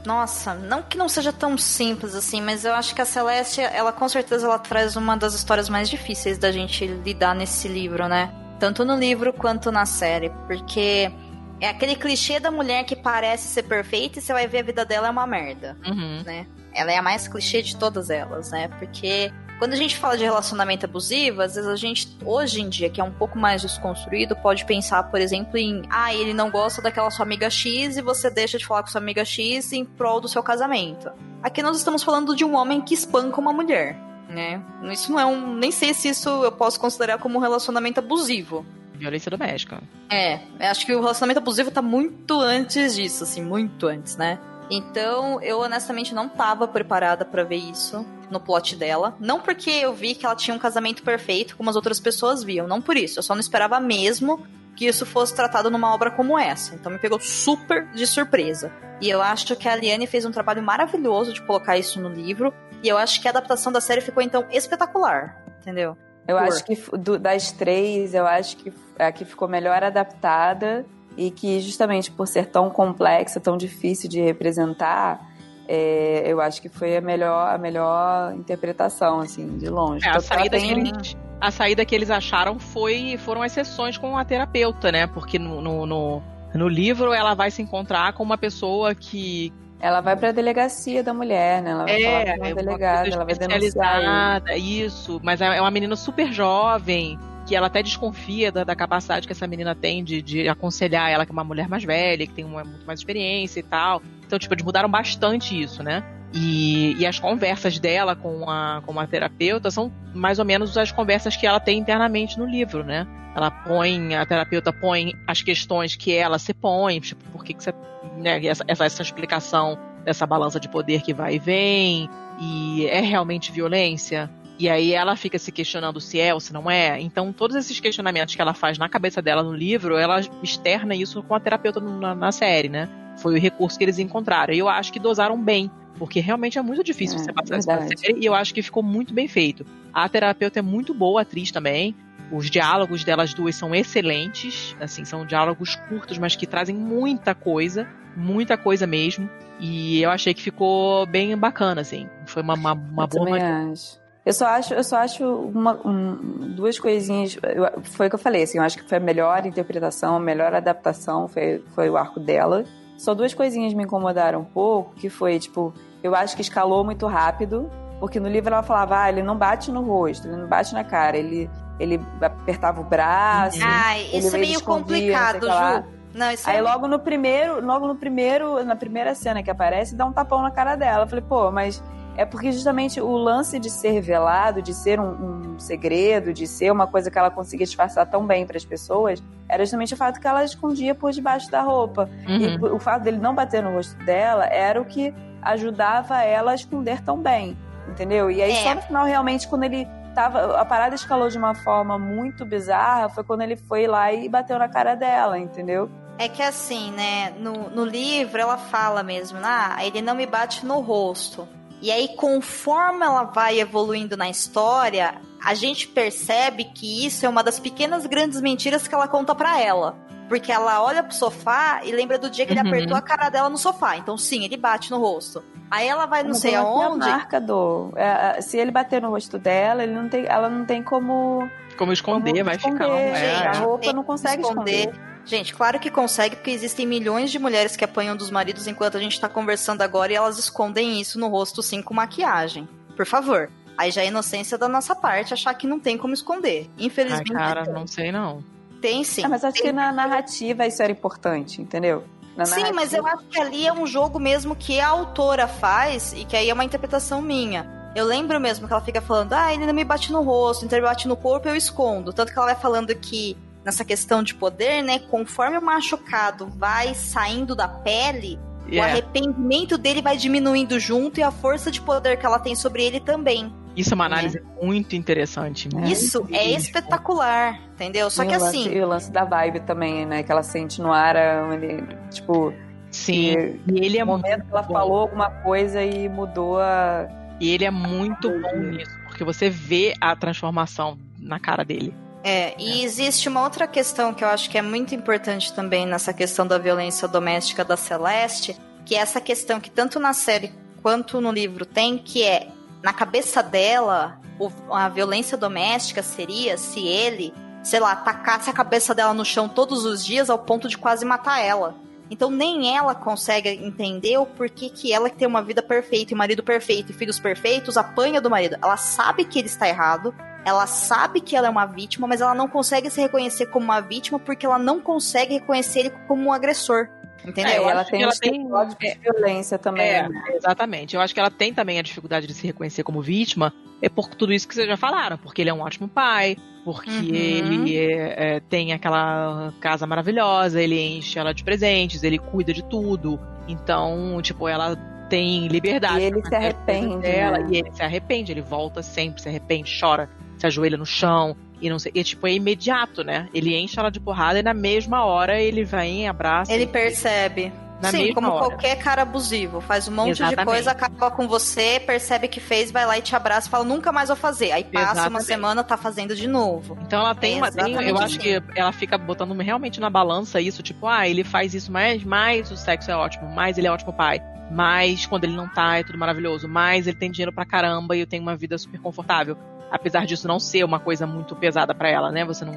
Nossa, não que não seja tão simples assim, mas eu acho que a Celeste, ela com certeza ela traz uma das histórias mais difíceis da gente lidar nesse livro, né? Tanto no livro quanto na série, porque é aquele clichê da mulher que parece ser perfeita e você vai ver a vida dela é uma merda Uhum. né? Ela é a mais clichê de todas elas, né? Porque quando a gente fala de relacionamento abusivo, às vezes a gente, hoje em dia, que é um pouco mais desconstruído, pode pensar, por exemplo, em ah, ele não gosta daquela sua amiga X e você deixa de falar com sua amiga X em prol do seu casamento. Aqui nós estamos falando de um homem que espanca uma mulher. Né? Isso não é um. Nem sei se isso eu posso considerar como um relacionamento abusivo. Violência doméstica. É, acho que o relacionamento abusivo tá muito antes disso, assim, muito antes, né? Então, eu honestamente não tava preparada pra ver isso no plot dela. Não porque eu vi que ela tinha um casamento perfeito, como as outras pessoas viam, não por isso. Eu só não esperava mesmo que isso fosse tratado numa obra como essa. Então me pegou super de surpresa. E eu acho que a Aliane fez um trabalho maravilhoso de colocar isso no livro. E eu acho que a adaptação da série ficou então espetacular, entendeu? Eu Por. acho que do- das três, eu acho que a que ficou melhor adaptada e que justamente por ser tão complexa, tão difícil de representar, é, eu acho que foi a melhor, a melhor interpretação, assim, de longe. É, a saída, tem- que eles, a saída que eles acharam foi foram as sessões com a terapeuta, né? Porque no, no, no, no livro ela vai se encontrar com uma pessoa que Ela vai pra delegacia da mulher, né? Ela vai falar com uma é uma delegada, coisa ela vai denunciar ele. isso, mas é é uma menina super jovem, que ela até desconfia da, da capacidade que essa menina tem de, de aconselhar ela, que é uma mulher mais velha, que tem uma, muito mais experiência e tal. Então, tipo, eles mudaram bastante isso, né? E, e as conversas dela com a, com a terapeuta são mais ou menos as conversas que ela tem internamente no livro, né? Ela põe, a terapeuta põe as questões que ela se põe, tipo, por que, que você. Né, essa, essa, essa explicação dessa balança de poder que vai e vem, e é realmente violência? E aí ela fica se questionando se é ou se não é. Então, todos esses questionamentos que ela faz na cabeça dela no livro, ela externa isso com a terapeuta na, na série, né? Foi o recurso que eles encontraram. E eu acho que dosaram bem. Porque realmente é muito difícil É, você passar verdade. série. E eu acho que ficou muito bem feito. A terapeuta é muito boa, atriz também. Os diálogos delas duas são excelentes. Assim, são diálogos curtos, mas que trazem muita coisa. Muita coisa mesmo. E eu achei que ficou bem bacana, assim. Foi uma, uma, uma boa também acho. Eu só acho, eu só acho uma, um- duas coisinhas. eu- foi o que eu falei, assim, eu acho que foi a melhor interpretação, a melhor adaptação foi, foi o arco dela. Só duas coisinhas me incomodaram um pouco, que foi, tipo, eu acho que escalou muito rápido, porque no livro ela falava, ah, ele não bate no rosto, ele não bate na cara, ele, ele apertava o braço. Ai, ele- isso é meio escondia, complicado. Ju. Não, isso Aí é logo no primeiro, logo no primeiro, na primeira cena que aparece, dá um tapão na cara dela. Eu falei, pô, mas é porque justamente o lance de ser velado, de ser um, um segredo, de ser uma coisa que ela conseguia disfarçar tão bem para as pessoas, era justamente o fato que ela escondia por debaixo da roupa. Uhum. E o fato dele não bater no rosto dela era o que ajudava ela a esconder tão bem, entendeu? E aí é. só no final realmente quando ele tava, a parada escalou de uma forma muito bizarra, foi quando ele foi lá e bateu na cara dela, entendeu? É que assim, né, no, no livro ela fala mesmo, ah, ele não me bate no rosto. E aí, conforme ela vai evoluindo na história, a gente percebe que isso é uma das pequenas grandes mentiras que ela conta para ela. Porque ela olha pro sofá e lembra do dia que uhum. ele apertou a cara dela no sofá. Então, sim, ele bate no rosto. Aí ela vai não sei aonde. A marca do. É, se ele bater no rosto dela, ele não tem, ela não tem como. Como esconder, como vai esconder. ficar. É, a roupa não consegue esconder. esconder. Gente, claro que consegue, porque existem milhões de mulheres que apanham dos maridos enquanto a gente tá conversando agora e elas escondem isso no rosto sim com maquiagem. Por favor. Aí já é inocência da nossa parte achar que não tem como esconder. Infelizmente. Ai, cara, não sei não. Tem sim. É, mas acho tem. que na narrativa isso era importante, entendeu? Na sim, mas eu acho que ali é um jogo mesmo que a autora faz e que aí é uma interpretação minha. Eu lembro mesmo que ela fica falando, ah, ele não me bate no rosto, então ele bate no corpo eu escondo. Tanto que ela vai falando que nessa questão de poder, né? Conforme o machucado vai saindo da pele, yeah. o arrependimento dele vai diminuindo junto e a força de poder que ela tem sobre ele também. Isso é uma análise né? muito interessante. Né? Isso é espetacular, entendeu? Só e que assim. Lance, e o lance da vibe também, né? Que ela sente no ar, ele, tipo. Sim. E, ele é no momento ela bom. falou alguma coisa e mudou a. E ele é muito bom nisso, porque você vê a transformação na cara dele. É, e existe uma outra questão que eu acho que é muito importante também nessa questão da violência doméstica da Celeste, que é essa questão que tanto na série quanto no livro tem, que é na cabeça dela, a violência doméstica seria se ele, sei lá, tacasse a cabeça dela no chão todos os dias ao ponto de quase matar ela. Então nem ela consegue entender o porquê que ela que tem uma vida perfeita e marido perfeito e filhos perfeitos apanha do marido. Ela sabe que ele está errado, ela sabe que ela é uma vítima, mas ela não consegue se reconhecer como uma vítima porque ela não consegue reconhecer ele como um agressor. Entendeu? É, ela tem ela tem de violência também. É, né? Exatamente. Eu acho que ela tem também a dificuldade de se reconhecer como vítima, é por tudo isso que vocês já falaram, porque ele é um ótimo pai, porque uhum. ele é, é, tem aquela casa maravilhosa, ele enche ela de presentes, ele cuida de tudo. Então, tipo, ela tem liberdade. E ele se arrepende. Dela, né? E ele se arrepende, ele volta sempre, se arrepende, chora, se ajoelha no chão e não sei. E tipo, é imediato, né? Ele enche ela de porrada e na mesma hora ele vem, abraça. Ele percebe. Na Sim, como hora. qualquer cara abusivo. Faz um monte Exatamente. de coisa, acaba com você, percebe que fez, vai lá e te abraça e fala, nunca mais vou fazer. Aí passa Exatamente. uma semana, tá fazendo de novo. Então ela tem, uma, tem eu acho que ela fica botando realmente na balança isso, tipo, ah, ele faz isso, mas, mas o sexo é ótimo, mais ele é ótimo pai. Mas quando ele não tá, é tudo maravilhoso. Mas ele tem dinheiro pra caramba e eu tenho uma vida super confortável apesar disso não ser uma coisa muito pesada para ela, né? Você não,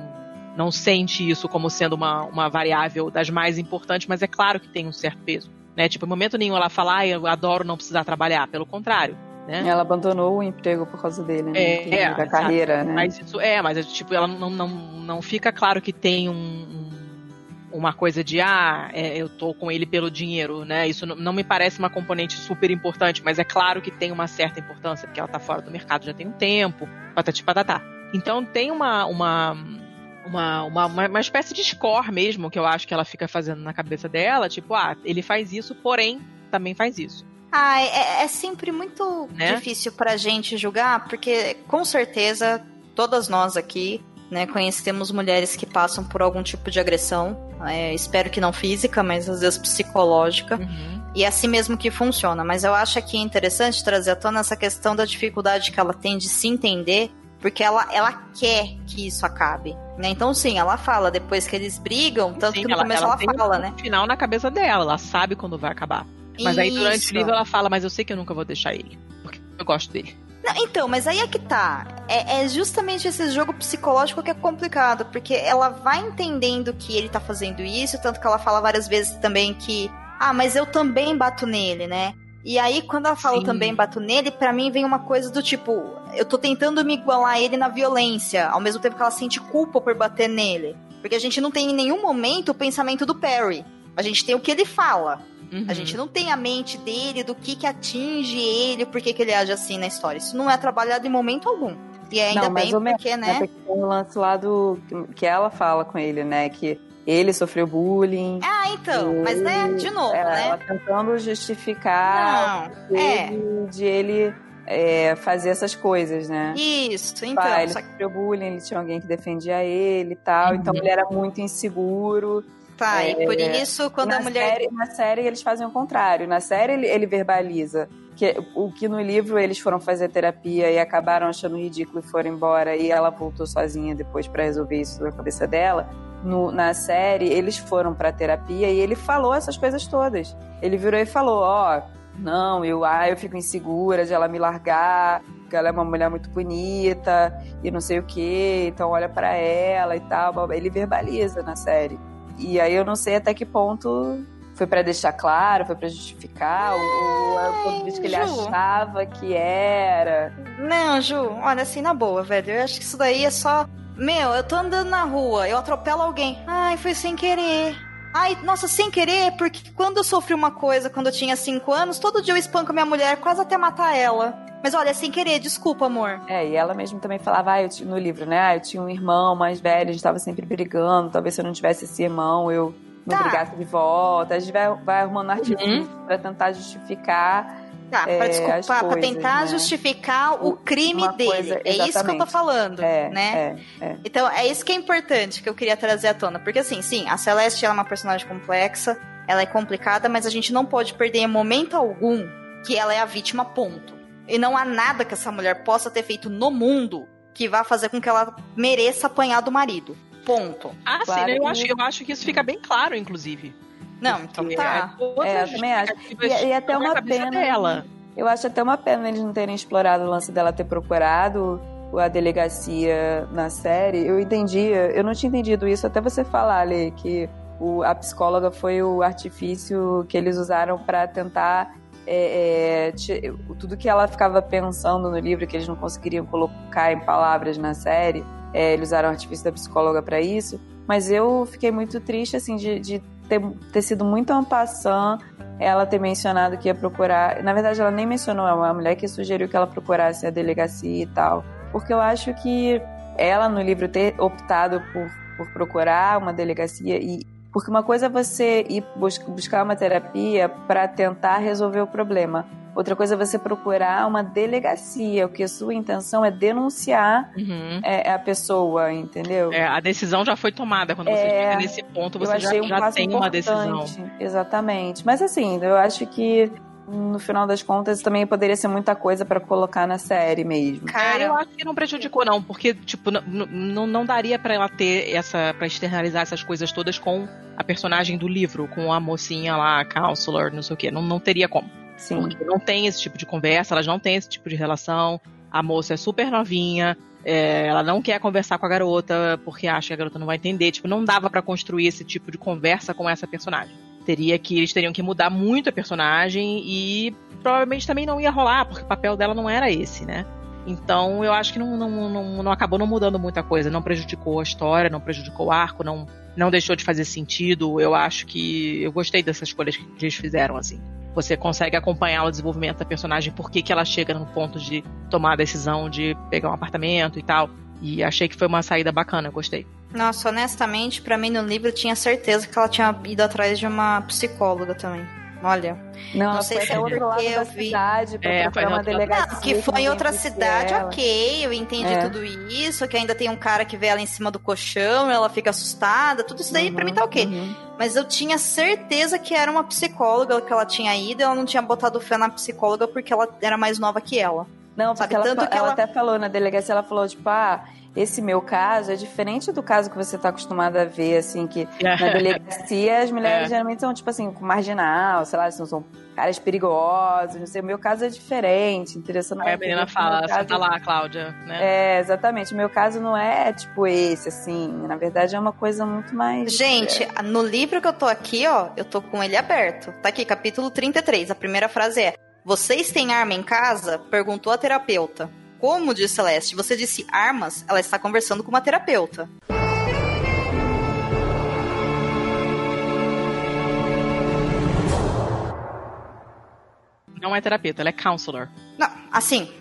não sente isso como sendo uma, uma variável das mais importantes, mas é claro que tem um certo peso. Né? Tipo, em momento nenhum ela fala, ah, eu adoro não precisar trabalhar. Pelo contrário. Né? Ela abandonou o emprego por causa dele, né? É, é da carreira, né? Mas isso é, mas tipo, ela não, não, não fica claro que tem um, um uma coisa de ah, é, eu tô com ele pelo dinheiro, né? Isso não, não, me parece uma componente super importante, mas é claro que tem uma certa importância, porque ela tá fora do mercado já tem um tempo, patati patatá. Então tem uma, uma, uma, uma, uma espécie de score mesmo que eu acho que ela fica fazendo na cabeça dela, tipo, ah, ele faz isso, porém também faz isso. Ah, é, é sempre muito né? difícil pra gente julgar, porque com certeza todas nós aqui né? Conhecemos mulheres que passam por algum tipo de agressão, é, espero que não física, mas às vezes psicológica. Uhum. E é assim mesmo que funciona. Mas eu acho que é interessante trazer à tona essa questão da dificuldade que ela tem de se entender, porque ela, ela quer que isso acabe. Né? Então, sim, ela fala depois que eles brigam, tanto sim, que no ela, começo ela, ela fala, um né? final na cabeça dela, ela sabe quando vai acabar. Mas isso. aí durante o livro ela fala, mas eu sei que eu nunca vou deixar ele. Porque eu gosto dele. Não, então, mas aí é que tá. É, é, justamente esse jogo psicológico que é complicado, porque ela vai entendendo que ele tá fazendo isso, tanto que ela fala várias vezes também que, ah, mas eu também bato nele, né? E aí, quando ela fala também bato nele, para mim vem uma coisa do tipo, eu tô tentando me igualar a ele na violência, ao mesmo tempo que ela sente culpa por bater nele. Porque a gente não tem em nenhum momento o pensamento do Perry. A gente tem o que ele fala. Uhum. A gente não tem a mente dele, do que que atinge ele, por que que ele age assim na história. Isso não é trabalhado em momento algum. E ainda não, bem porque, né? Tem um lance lá do que ela fala com ele, né, que ele sofreu bullying. Ah, então, mas né, de novo, é, né? Ela tentando justificar não, é. de ele é, fazer essas coisas, né? Isso, então. Pai, ele sofreu bullying, ele tinha alguém que defendia ele e tal, então Uhum. ele era muito inseguro. Tá, e por É, isso, quando na a mulher. Série, na série eles fazem o contrário. Na série ele, ele verbaliza. Que, o que no livro eles foram fazer terapia e acabaram achando ridículo e foram embora. E ela voltou sozinha depois para resolver isso na cabeça dela. No, na série, eles foram pra terapia e ele falou essas coisas todas. Ele virou e falou: Ó, não, eu, ah, eu fico insegura de ela me largar, porque ela é uma mulher muito bonita e não sei o que, então olha pra ela e tal. Ele verbaliza na série. E aí eu não sei até que ponto foi pra deixar claro, foi pra justificar, ou é o ponto de vista que ele achava que era. Não, Ju, olha, assim, na boa, velho. Eu acho que isso daí é só. Meu, eu tô andando na rua, eu atropelo alguém. Ai, foi sem querer. Ai, nossa, sem querer, porque quando eu sofri uma coisa, quando eu tinha 5 anos, todo dia eu espanco minha mulher, quase até matar ela. Mas olha, sem querer, desculpa, amor. É, e ela mesmo também falava, ah, eu no livro, né? Ah, eu tinha um irmão mais velho, a gente tava sempre brigando, talvez se eu não tivesse esse irmão, eu não Tá. brigasse de volta. A gente vai, vai arrumando artifícios pra tentar justificar. Tá, É, pra as desculpar, pra coisas, tentar né? justificar o crime uma dele. coisa- é isso que eu tô falando, É, né? é, é. Então, é isso que é importante que eu queria trazer à tona. Porque, assim, sim, a Celeste ela é uma personagem complexa, ela é complicada, mas a gente não pode perder em momento algum que ela é a vítima, ponto. E não há nada que essa mulher possa ter feito no mundo que vá fazer com que ela mereça apanhar do marido. Ponto. Ah, sim, Claro né? eu, acho, eu acho que isso fica bem claro, inclusive. Não, então Porque tá. é É, eu também acho. E- e até estão na uma pena- Dela. Eu acho até uma pena eles não terem explorado o lance dela ter procurado a delegacia na série. Eu entendia, eu não tinha entendido isso até você falar, Lê, que o, a psicóloga foi o artifício que eles usaram para tentar. É, é, tudo que ela ficava pensando no livro, que eles não conseguiriam colocar em palavras na série, é, eles usaram o artifício da psicóloga para isso. Mas eu fiquei muito triste, assim, de, de ter, ter sido muito ampassant ela ter mencionado que ia procurar. Na verdade, ela nem mencionou, é uma mulher que sugeriu que ela procurasse a delegacia e tal. Porque eu acho que ela, no livro, ter optado por, por procurar uma delegacia e. Porque uma coisa é você ir bus- buscar uma terapia para tentar resolver o problema. Outra coisa é você procurar uma delegacia, o que a sua intenção é denunciar Uhum. é, a pessoa, entendeu? É, a decisão já foi tomada. Quando você É, chega nesse ponto, você já, um já tem uma importante. decisão. Exatamente. Mas assim, eu acho que no final das contas também poderia ser muita coisa pra colocar na série mesmo. Cara, eu acho que não prejudicou, não, porque, tipo, não, não daria pra ela ter essa. pra externalizar essas coisas todas com a personagem do livro, com a mocinha lá, a counselor, não sei o quê. Não, não teria como. Sim. Porque não tem esse tipo de conversa, elas não têm esse tipo de relação. A moça é super novinha, é, ela não quer conversar com a garota porque acha que a garota não vai entender. Tipo, não dava pra construir esse tipo de conversa com essa personagem. Teria que eles teriam que mudar muito a personagem e provavelmente também não ia rolar, porque o papel dela não era esse, né? Então eu acho que não, não, não, não acabou não mudando muita coisa, não prejudicou a história, não prejudicou o arco, não, não deixou de fazer sentido. Eu acho que eu gostei dessas escolhas que eles fizeram, assim. Você consegue acompanhar o desenvolvimento da personagem, por que que ela chega no ponto de tomar a decisão de pegar um apartamento e tal. E achei que foi uma saída bacana, gostei. Nossa, honestamente, pra mim no livro eu tinha certeza que ela tinha ido atrás de uma psicóloga também. Olha. Não, Não sei foi se é outro lado porque da eu vi- cidade pra É, procurar foi uma delegacia. Não, que foi em outra cidade, ok, eu entendi É. tudo isso, que ainda tem um cara que vê ela em cima do colchão, ela fica assustada, tudo isso daí pra mim tá ok. Uhum. Mas eu tinha certeza que era uma psicóloga que ela tinha ido, e ela não tinha botado fé na psicóloga porque ela era mais nova que ela. Não, Sabe, porque ela, tanto que ela ela- até falou na delegacia, ela falou, tipo, ah, esse meu caso é diferente do caso que você tá acostumada a ver, assim, que *laughs* na delegacia as mulheres É. geralmente são, tipo assim, com marginal, sei lá, são, são caras perigosos, não sei, o meu caso é diferente, interessante. Aí a menina fala, senta lá, Cláudia, né? É, exatamente. O meu caso não é tipo esse, assim. Na verdade, é uma coisa muito mais. Gente, no livro que eu tô aqui, ó, eu tô com ele aberto. Tá aqui, capítulo 33. A primeira frase é: Vocês têm arma em casa? Perguntou a terapeuta. Como disse Celeste, você disse armas, ela está conversando com uma terapeuta. Não é terapeuta, ela é counselor. Não, assim,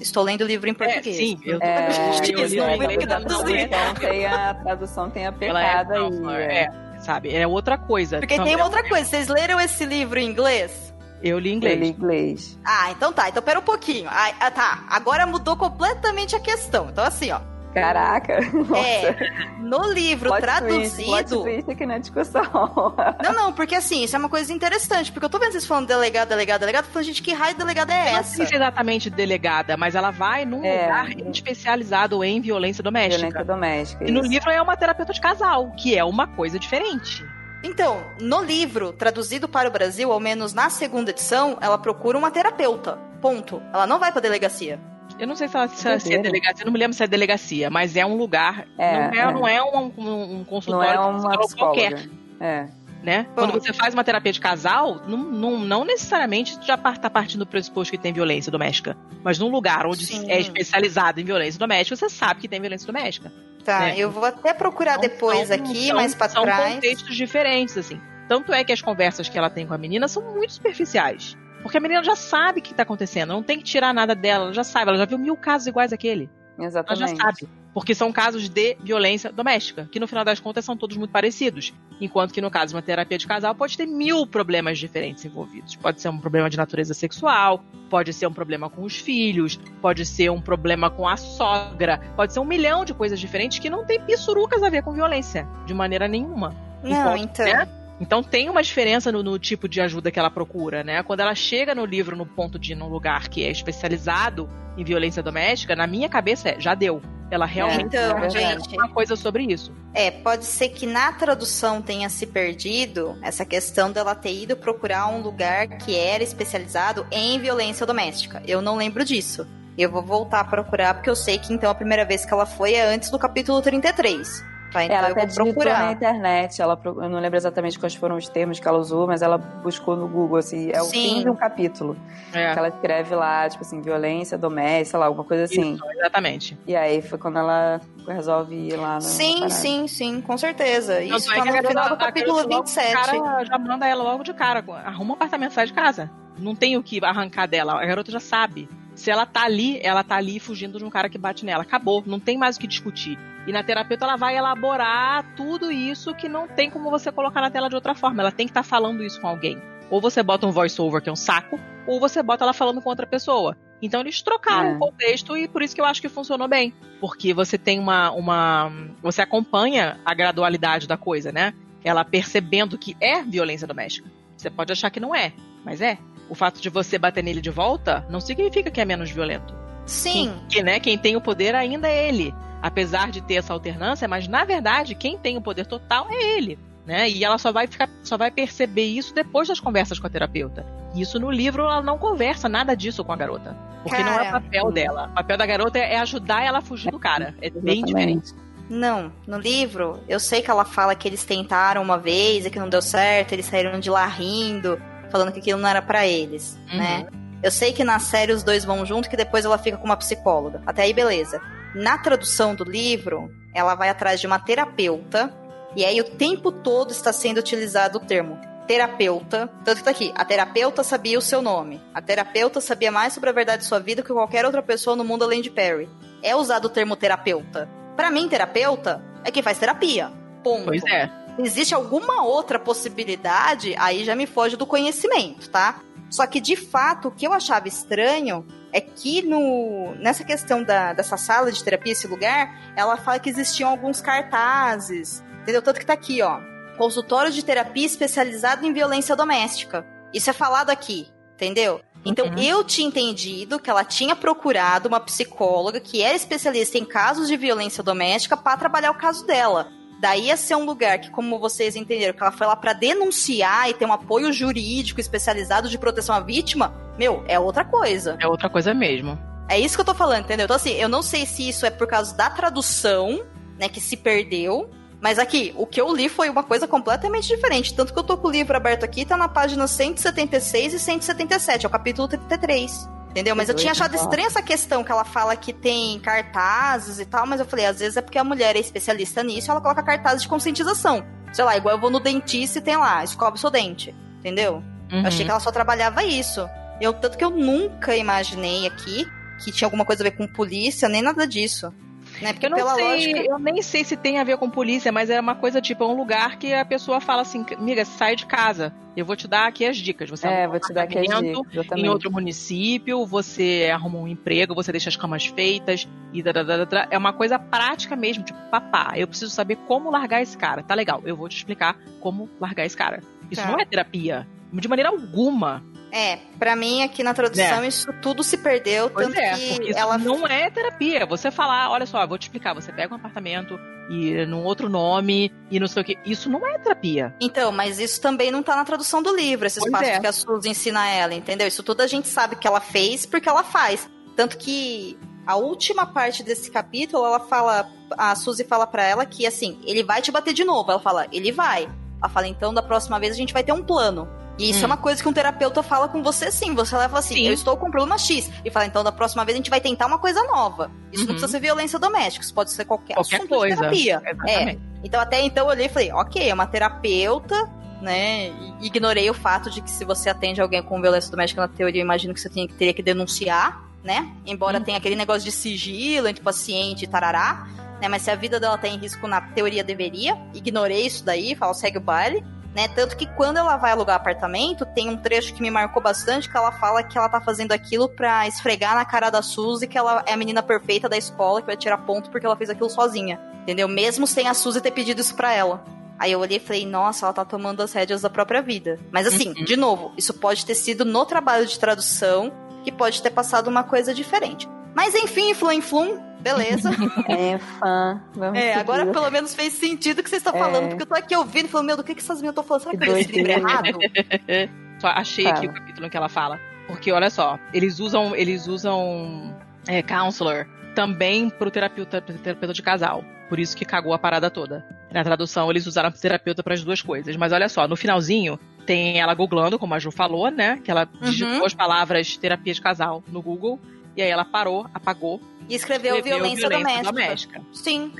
estou lendo o livro em português. É, sim, eu, É. *laughs* Então tem a tradução tem a é pecada counselor, aí. é, sabe? É outra coisa. Porque Então, tem outra coisa, vocês leram esse livro em inglês? Eu li em Ele inglês. inglês. Ah, então tá, então pera um pouquinho. Ah, ah, tá, agora mudou completamente a questão. Então assim, ó, Caraca. *laughs* é, no livro Plot traduzido... twist, plot aqui na discussão. *laughs* Não, não, porque assim, isso é uma coisa interessante, porque eu tô vendo vocês falando delegado, delegado, delegado, tô falando, gente, que raio de delegada é Eu não essa? sei se é exatamente delegada, mas ela vai num É. lugar especializado em violência doméstica. Violência doméstica. E no isso. livro é uma terapeuta de casal, que é uma coisa diferente. Então, no livro, traduzido para o Brasil, ao menos na segunda edição, ela procura uma terapeuta. Ponto. Ela não vai pra delegacia. Eu não sei se, ela, se, ela- se é delegacia, eu não me lembro se é delegacia, mas é um lugar. É, não, é, é. não é um, um, um Não consultório é de uma qualquer. É. né? Bom. Quando você faz uma terapia de casal, não, não, não necessariamente já par- tá partindo do pressuposto que tem violência doméstica. Mas num lugar onde Sim. é especializado em violência doméstica, você sabe que tem violência doméstica. Tá, É. eu vou até procurar Então, depois são- aqui, são- mais pra São trás. contextos diferentes, assim. Tanto é que as conversas que ela tem com a menina são muito superficiais. Porque a menina já sabe o que tá acontecendo, não tem que tirar nada dela, ela já sabe, ela já viu mil casos iguais àquele. Ela já Exatamente. sabe. Porque são casos de violência doméstica, que no final das contas são todos muito parecidos. Enquanto que no caso de uma terapia de casal pode ter mil problemas diferentes envolvidos. Pode ser um problema de natureza sexual, pode ser um problema com os filhos, pode ser um problema com a sogra, pode ser um milhão de coisas diferentes que não tem pissurucas a ver com violência, de maneira nenhuma. Não, Enquanto, então. né? Então tem uma diferença no, no tipo de ajuda que ela procura, né? Quando ela chega no livro no ponto de ir num lugar que é especializado em violência doméstica, na minha cabeça é, já deu. Ela realmente Então, vai fazer gente. alguma coisa sobre isso. É, pode ser que na tradução tenha se perdido essa questão dela ter ido procurar um lugar que era especializado em violência doméstica. Eu não lembro disso. Eu vou voltar a procurar, porque eu sei que então a primeira vez que ela foi é antes do capítulo 33. Tá? Então ela eu até vou digitou na internet, ela, eu não lembro exatamente quais foram os termos que ela usou, mas ela buscou no Google, assim, é o Sim. fim de um capítulo. É, Que ela escreve lá, tipo assim, violência doméstica, sei lá, alguma coisa assim. isso, exatamente. E aí foi quando ela resolve ir lá no. Sim, parada. sim, sim, com certeza. Isso Tanto é tá no final do capítulo garota logo de 27. Cara, já manda ela logo de cara. Arruma um apartamento, sai de casa. Não tem o que arrancar dela. A garota já sabe. Se ela tá ali, ela tá ali fugindo de um cara que bate nela. Acabou. Não tem mais o que discutir. E na terapeuta ela vai elaborar tudo isso que não tem como você colocar na tela de outra forma. Ela tem que estar falando isso com alguém. Ou você bota um voice-over, que é um saco, ou você bota ela falando com outra pessoa. Então eles trocaram É. o contexto e por isso que eu acho que funcionou bem. Porque você tem uma. uma você acompanha a gradualidade da coisa, né? Ela percebendo que é violência doméstica. Você pode achar que não é, mas é. O fato de você bater nele de volta não significa que é menos violento. Sim, Que, né, quem tem o poder ainda é ele. Apesar de ter essa alternância, mas na verdade, quem tem o poder total é ele. Né? E ela só vai ficar, só vai perceber isso depois das conversas com a terapeuta. E Isso no livro ela não conversa nada disso com a garota. Porque não é o Cara. papel dela. O papel da garota é ajudar ela a fugir do cara. É bem diferente. Não, no livro, eu sei que ela fala que eles tentaram uma vez e que não deu certo, eles saíram de lá rindo, falando que aquilo não era pra eles, Uhum. né? Eu sei que na série os dois vão junto, que depois ela fica com uma psicóloga. Até aí, beleza. Na tradução do livro, ela vai atrás de uma terapeuta, e aí o tempo todo está sendo utilizado o termo terapeuta. Tanto que tá aqui, a terapeuta sabia o seu nome. A terapeuta sabia mais sobre a verdade de sua vida que qualquer outra pessoa no mundo além de Perry. É usado o termo terapeuta. Pra mim, terapeuta é quem faz terapia. Ponto. Pois é. Existe alguma outra possibilidade, aí já me foge do conhecimento, tá? Só que, de fato, o que eu achava estranho é que no, nessa questão da, dessa sala de terapia, esse lugar, ela fala que existiam alguns cartazes, entendeu? Tanto que tá aqui, ó. Consultório de terapia especializado em violência doméstica. Isso é falado aqui, entendeu? Então, Uhum. eu tinha entendido que ela tinha procurado uma psicóloga que era especialista em casos de violência doméstica para trabalhar o caso dela. Daí ia ser um lugar que, como vocês entenderam, que ela foi lá pra denunciar e ter um apoio jurídico especializado de proteção à vítima, meu, é outra coisa. É outra coisa mesmo. É isso que eu tô falando, entendeu? Então, assim, eu não sei se isso é por causa da tradução, né, que se perdeu. Mas aqui, o que eu li foi uma coisa completamente diferente. Tanto que eu tô com o livro aberto aqui, tá na página 176 e 177, é o capítulo 33. Entendeu? Mas eu tinha achado estranha essa questão que ela fala que tem cartazes e tal, mas eu falei, às vezes é porque a mulher é especialista nisso, ela coloca cartazes de conscientização. Sei lá, igual eu vou no dentista e tem lá, escova o seu dente. Entendeu? Uhum. Eu achei que ela só trabalhava isso. Eu, tanto que eu nunca imaginei aqui que tinha alguma coisa a ver com polícia, nem nada disso. Né? Porque Eu não pela sei, lógica. eu nem sei se tem a ver com polícia, mas é uma coisa tipo, é um lugar que a pessoa fala assim, amiga, sai de casa. Eu vou te dar aqui as dicas. Você É, vou um te dar aqui as dicas, exatamente. Em outro município, você arruma um emprego, você deixa as camas feitas e da, da, da, da, da. é uma coisa prática mesmo, tipo, papá, eu preciso saber como largar esse cara. Tá legal, eu vou te explicar como largar esse cara. Isso Tá. não é terapia, de maneira alguma. É, pra mim aqui na tradução isso tudo se perdeu, Pois tanto é, que ela não é terapia. Você falar, olha só, vou te explicar, você pega um apartamento e num outro nome e não sei o que. Isso não é terapia. Então, mas isso também não tá na tradução do livro, esses Pois passos é. que a Suzy ensina ela, entendeu? Isso tudo a gente sabe que ela fez porque ela faz. Tanto que a última parte desse capítulo, ela fala, a Suzy fala pra ela que assim, ele vai te bater de novo. Ela fala, ele vai. Ela fala, então da próxima vez a gente vai ter um plano. E isso Hum. é uma coisa que um terapeuta fala com você sim. Você leva assim, Sim. eu estou com problema X. E fala, então da próxima vez a gente vai tentar uma coisa nova. Isso Uhum. não precisa ser violência doméstica, isso pode ser qualquer, Qualquer assunto coisa. de terapia. É. Então até então eu olhei e falei, ok, é uma terapeuta, né? Ignorei o fato de que se você atende alguém com violência doméstica na teoria, eu imagino que você tinha- teria que denunciar, né? Embora Uhum. tenha aquele negócio de sigilo entre paciente e tarará, né? Mas se a vida dela tá em risco na teoria deveria. Ignorei isso daí, falo, segue o baile. Né? Tanto que quando ela vai alugar apartamento, tem um trecho que me marcou bastante, que ela fala que ela tá fazendo aquilo pra esfregar na cara da Suzy que ela é a menina perfeita da escola, que vai tirar ponto porque ela fez aquilo sozinha. Entendeu? Mesmo sem a Suzy ter pedido isso pra ela. Aí eu olhei e falei, nossa, ela tá tomando as rédeas da própria vida. Mas assim, Uhum. de novo, isso pode ter sido no trabalho de tradução, que pode ter passado uma coisa diferente. Mas enfim, flum flum, beleza. *laughs* É fã. Vamos É, seguir. agora pelo menos fez sentido o que vocês estão É. falando, porque eu tô aqui ouvindo e falando, meu, do que, que essas meninas estão falando? Será que Que eu li esse livro errado? *laughs* Só achei Fala. aqui o capítulo em que ela fala. Porque, olha só, eles usam, eles usam é, counselor também pro terapeuta, pro terapeuta de casal. Por isso que cagou a parada toda. Na tradução, eles usaram terapeuta para as duas coisas. Mas olha só, no finalzinho, tem ela googlando, como a Ju falou, né? Que ela digitou as palavras terapia de casal no Google. E aí ela parou, apagou, E escreveu, escreveu violência, doméstica. doméstica. Sim.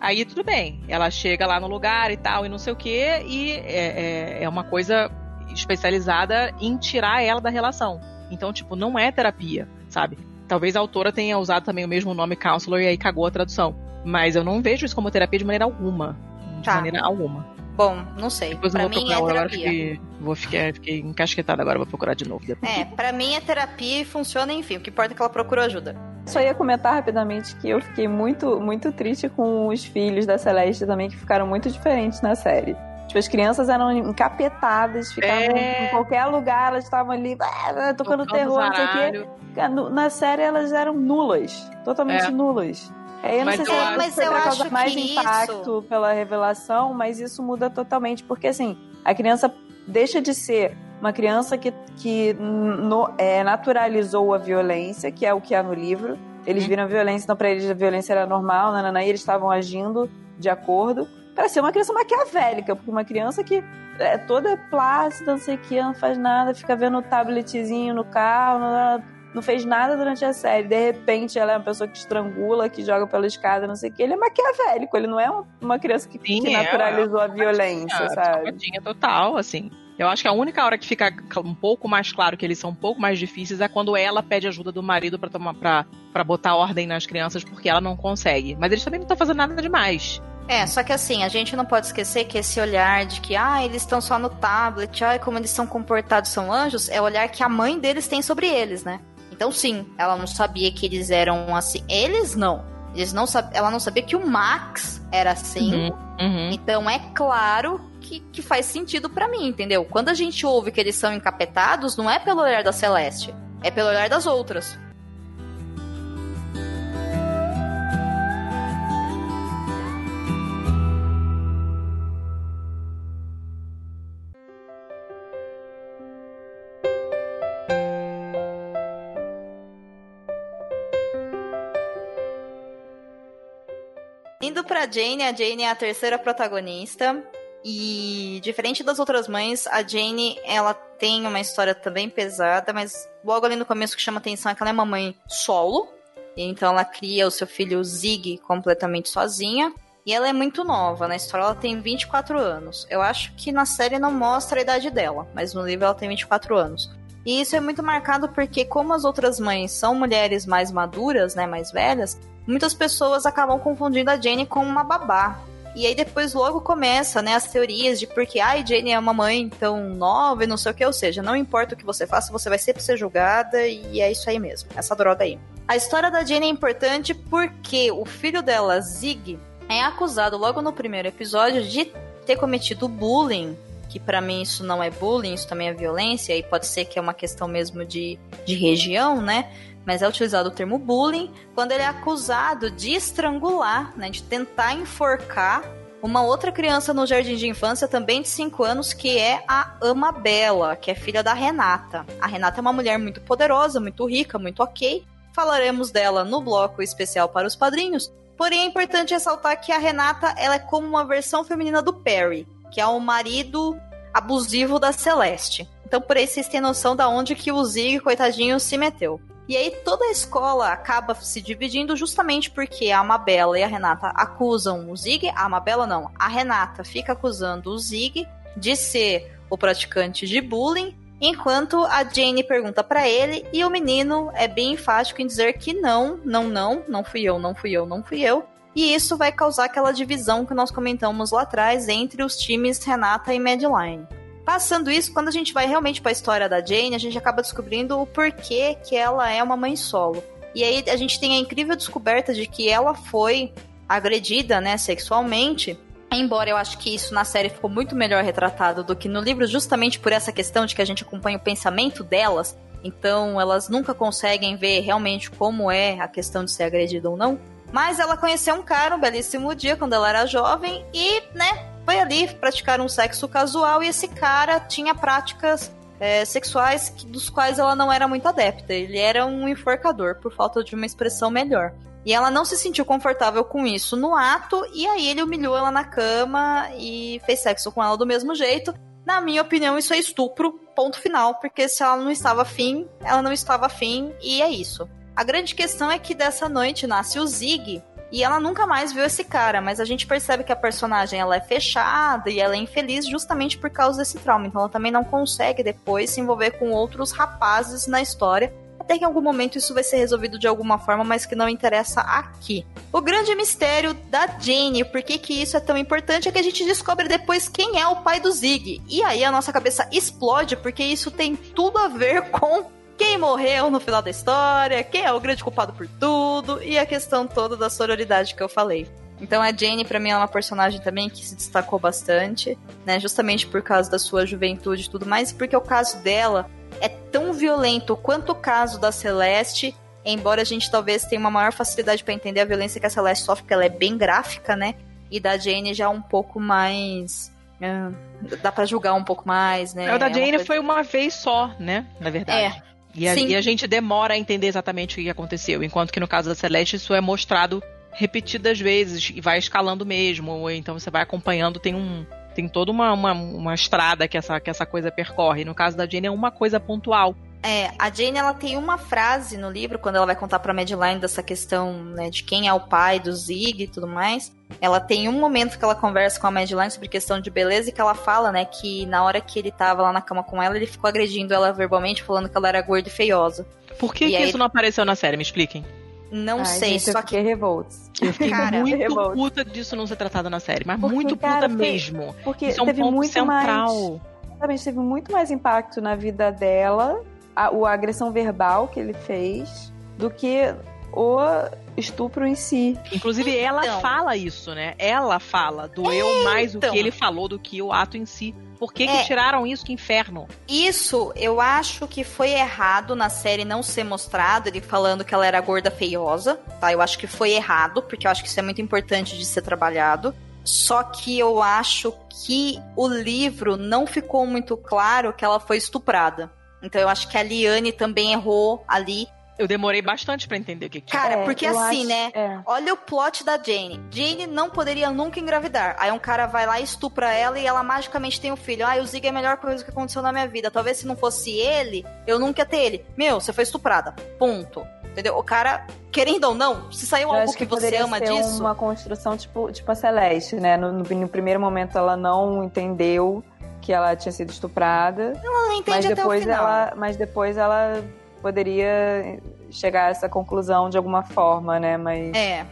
Aí tudo bem, ela chega lá no lugar e tal, e não sei o que, e é, é, é uma coisa especializada em tirar ela da relação. Então, tipo, não é terapia, sabe? Talvez a autora tenha usado também o mesmo nome counselor e aí cagou a tradução. Mas eu não vejo isso como terapia de maneira alguma. De Tá. maneira alguma. Bom, não sei. Depois eu pra vou mim procurar, é agora terapia. fiquei, vou ficar, fiquei encasquetada agora, vou procurar de novo depois. É, pra mim é terapia e funciona, enfim. O que importa é que ela procurou ajuda. Só ia comentar rapidamente que eu fiquei muito, muito triste com os filhos da Celeste também, que ficaram muito diferentes na série. Tipo, as crianças eram encapetadas, ficavam É. em qualquer lugar, elas estavam ali ah, tocando terror, não sei o quê. Na série elas eram nulas, totalmente É. nulas. É, eu não Mas sei se acho- mas eu causar mais que isso- impacto pela revelação, mas isso muda totalmente, porque assim, a criança deixa de ser uma criança que, que no- é, naturalizou a violência, que é o que há no livro. Eles Uhum. viram a violência, então pra eles a violência era normal, nanana, e eles estavam agindo de acordo para ser uma criança maquiavélica, porque uma criança que é toda plácida, não sei o que, não faz nada, fica vendo o tabletzinho no carro, não, fez nada durante a série. De repente, ela é uma pessoa que estrangula, que joga pela escada, não sei o que. Ele é maquiavélico, ele não é um- uma criança que, Sim, que é, naturalizou a é violência, É, sabe? total, assim. Eu acho que a única hora que fica um pouco mais claro que eles são um pouco mais difíceis é quando ela pede ajuda do marido pra tomar para para botar ordem nas crianças porque ela não consegue. Mas eles também não estão fazendo nada demais. É, só que assim, a gente não pode esquecer que esse olhar de que, ah, eles estão só no tablet, ai, como eles são comportados, são anjos, é o olhar que a mãe deles tem sobre eles, né? Então, sim, ela não sabia que eles eram assim. Eles não. Eles não sab... Ela não sabia que o Max era assim. Uhum, uhum. Então, é claro que, que faz sentido pra mim, entendeu? Quando a gente ouve que eles são encapetados, não é pelo olhar da Celeste, é pelo olhar das outras. Pra Jane, a Jane é a terceira protagonista. E diferente das outras mães, a Jane, ela tem uma história também pesada, mas logo ali no começo que chama atenção é que ela é uma mãe solo. Então ela cria o seu filho Zig completamente sozinha. E ela é muito nova. Na história ela tem 24 anos. Eu acho que na série não mostra a idade dela, mas no livro ela tem 24 anos. E isso é muito marcado porque, como as outras mães são mulheres mais maduras, né, mais velhas, muitas pessoas acabam confundindo a Jane com uma babá. E aí depois logo começa, né, as teorias de porque a Jane é uma mãe tão nova e não sei o que, ou seja, não importa o que você faça, você vai sempre ser julgada e é isso aí mesmo, essa droga aí. A história da Jane é importante porque o filho dela, Zig, é acusado logo no primeiro episódio de ter cometido bullying que para mim isso não é bullying, isso também é violência, e pode ser que é uma questão mesmo de, de região, né? Mas é utilizado o termo bullying quando ele é acusado de estrangular, né? De tentar enforcar uma outra criança no jardim de infância, também de 5 anos, que é a Amabela, que é filha da Renata. A Renata é uma mulher muito poderosa, muito rica, muito ok. Falaremos dela no bloco especial para os padrinhos. Porém, é importante ressaltar que a Renata ela é como uma versão feminina do Perry que é o marido abusivo da Celeste. Então, por aí vocês têm noção da onde que o Zig, coitadinho, se meteu. E aí toda a escola acaba se dividindo justamente porque a Amabela e a Renata acusam o Zig, a Amabela não, a Renata fica acusando o Zig de ser o praticante de bullying, enquanto a Jane pergunta para ele e o menino é bem enfático em dizer que não, não, não, não fui eu, não fui eu, não fui eu. E isso vai causar aquela divisão que nós comentamos lá atrás entre os times Renata e Madeline. Passando isso, quando a gente vai realmente para a história da Jane, a gente acaba descobrindo o porquê que ela é uma mãe solo. E aí a gente tem a incrível descoberta de que ela foi agredida, né, sexualmente. Embora eu acho que isso na série ficou muito melhor retratado do que no livro, justamente por essa questão de que a gente acompanha o pensamento delas, então elas nunca conseguem ver realmente como é a questão de ser agredida ou não. Mas ela conheceu um cara um belíssimo dia quando ela era jovem e, né, foi ali praticar um sexo casual e esse cara tinha práticas é, sexuais que, dos quais ela não era muito adepta. Ele era um enforcador, por falta de uma expressão melhor. E ela não se sentiu confortável com isso no ato, e aí ele humilhou ela na cama e fez sexo com ela do mesmo jeito. Na minha opinião, isso é estupro, ponto final, porque se ela não estava afim, ela não estava afim, e é isso. A grande questão é que dessa noite nasce o Zig, e ela nunca mais viu esse cara, mas a gente percebe que a personagem ela é fechada e ela é infeliz justamente por causa desse trauma. Então ela também não consegue depois se envolver com outros rapazes na história. Até que em algum momento isso vai ser resolvido de alguma forma, mas que não interessa aqui. O grande mistério da Jane, por que, que isso é tão importante, é que a gente descobre depois quem é o pai do Zig. E aí a nossa cabeça explode, porque isso tem tudo a ver *laughs* com quem morreu no final da história, quem é o grande culpado por tudo e a questão toda da sororidade que eu falei. Então a Jane para mim é uma personagem também que se destacou bastante, né, justamente por causa da sua juventude e tudo mais, porque o caso dela é tão violento quanto o caso da Celeste, embora a gente talvez tenha uma maior facilidade para entender a violência que a Celeste sofre, porque ela é bem gráfica, né? E da Jane já um pouco mais é, dá para julgar um pouco mais, né? O da é Jane coisa... foi uma vez só, né? Na verdade. É. E a, e a, gente demora a entender exatamente o que aconteceu. Enquanto que no caso da Celeste, isso é mostrado repetidas vezes e vai escalando mesmo. Ou então você vai acompanhando, tem um. Tem toda uma, uma, uma estrada que essa, que essa coisa percorre. No caso da Jane, é uma coisa pontual. É, a Jane ela tem uma frase no livro, quando ela vai contar pra Madeline dessa questão né, de quem é o pai do Zig e tudo mais. Ela tem um momento que ela conversa com a Madeline sobre questão de beleza e que ela fala, né, que na hora que ele tava lá na cama com ela, ele ficou agredindo ela verbalmente, falando que ela era gorda e feiosa. Por que, que aí... isso não apareceu na série? Me expliquem. Não Ai, sei, gente, só eu que revoltos. Eu fiquei cara, muito revoltos. puta disso não ser tratado na série, mas porque, muito puta cara, mesmo. Porque isso é um teve ponto muito central. mais. teve muito mais impacto na vida dela, a, a agressão verbal que ele fez, do que o estupro em si. Inclusive, ela Então. fala isso, né? Ela fala, doeu mais o Então. que ele falou do que o ato em si. Por que, É. que tiraram isso? Que inferno. Isso eu acho que foi errado na série não ser mostrado, ele falando que ela era gorda feiosa, tá? Eu acho que foi errado, porque eu acho que isso é muito importante de ser trabalhado. Só que eu acho que o livro não ficou muito claro que ela foi estuprada. Então eu acho que a Liane também errou ali. Eu demorei bastante pra entender o que, que. Cara, É, porque assim, acho- né? é. Olha o plot da Jane. Jane não poderia nunca engravidar. Aí um cara vai lá e estupra ela e ela magicamente tem um filho. Ah, o Zig é a melhor coisa que aconteceu na minha vida. Talvez se não fosse ele, eu nunca ia ter ele. Meu, você foi estuprada. Ponto. Entendeu? O cara, querendo ou não, se saiu Eu algo acho que, que, você poderia ama ser disso. uma construção tipo, tipo a Celeste, né? No, no- no primeiro momento ela não entendeu que ela tinha sido estuprada. Ela não entende mas até o depois final. ela, mas depois ela poderia chegar a essa conclusão de alguma forma, né? Mas É.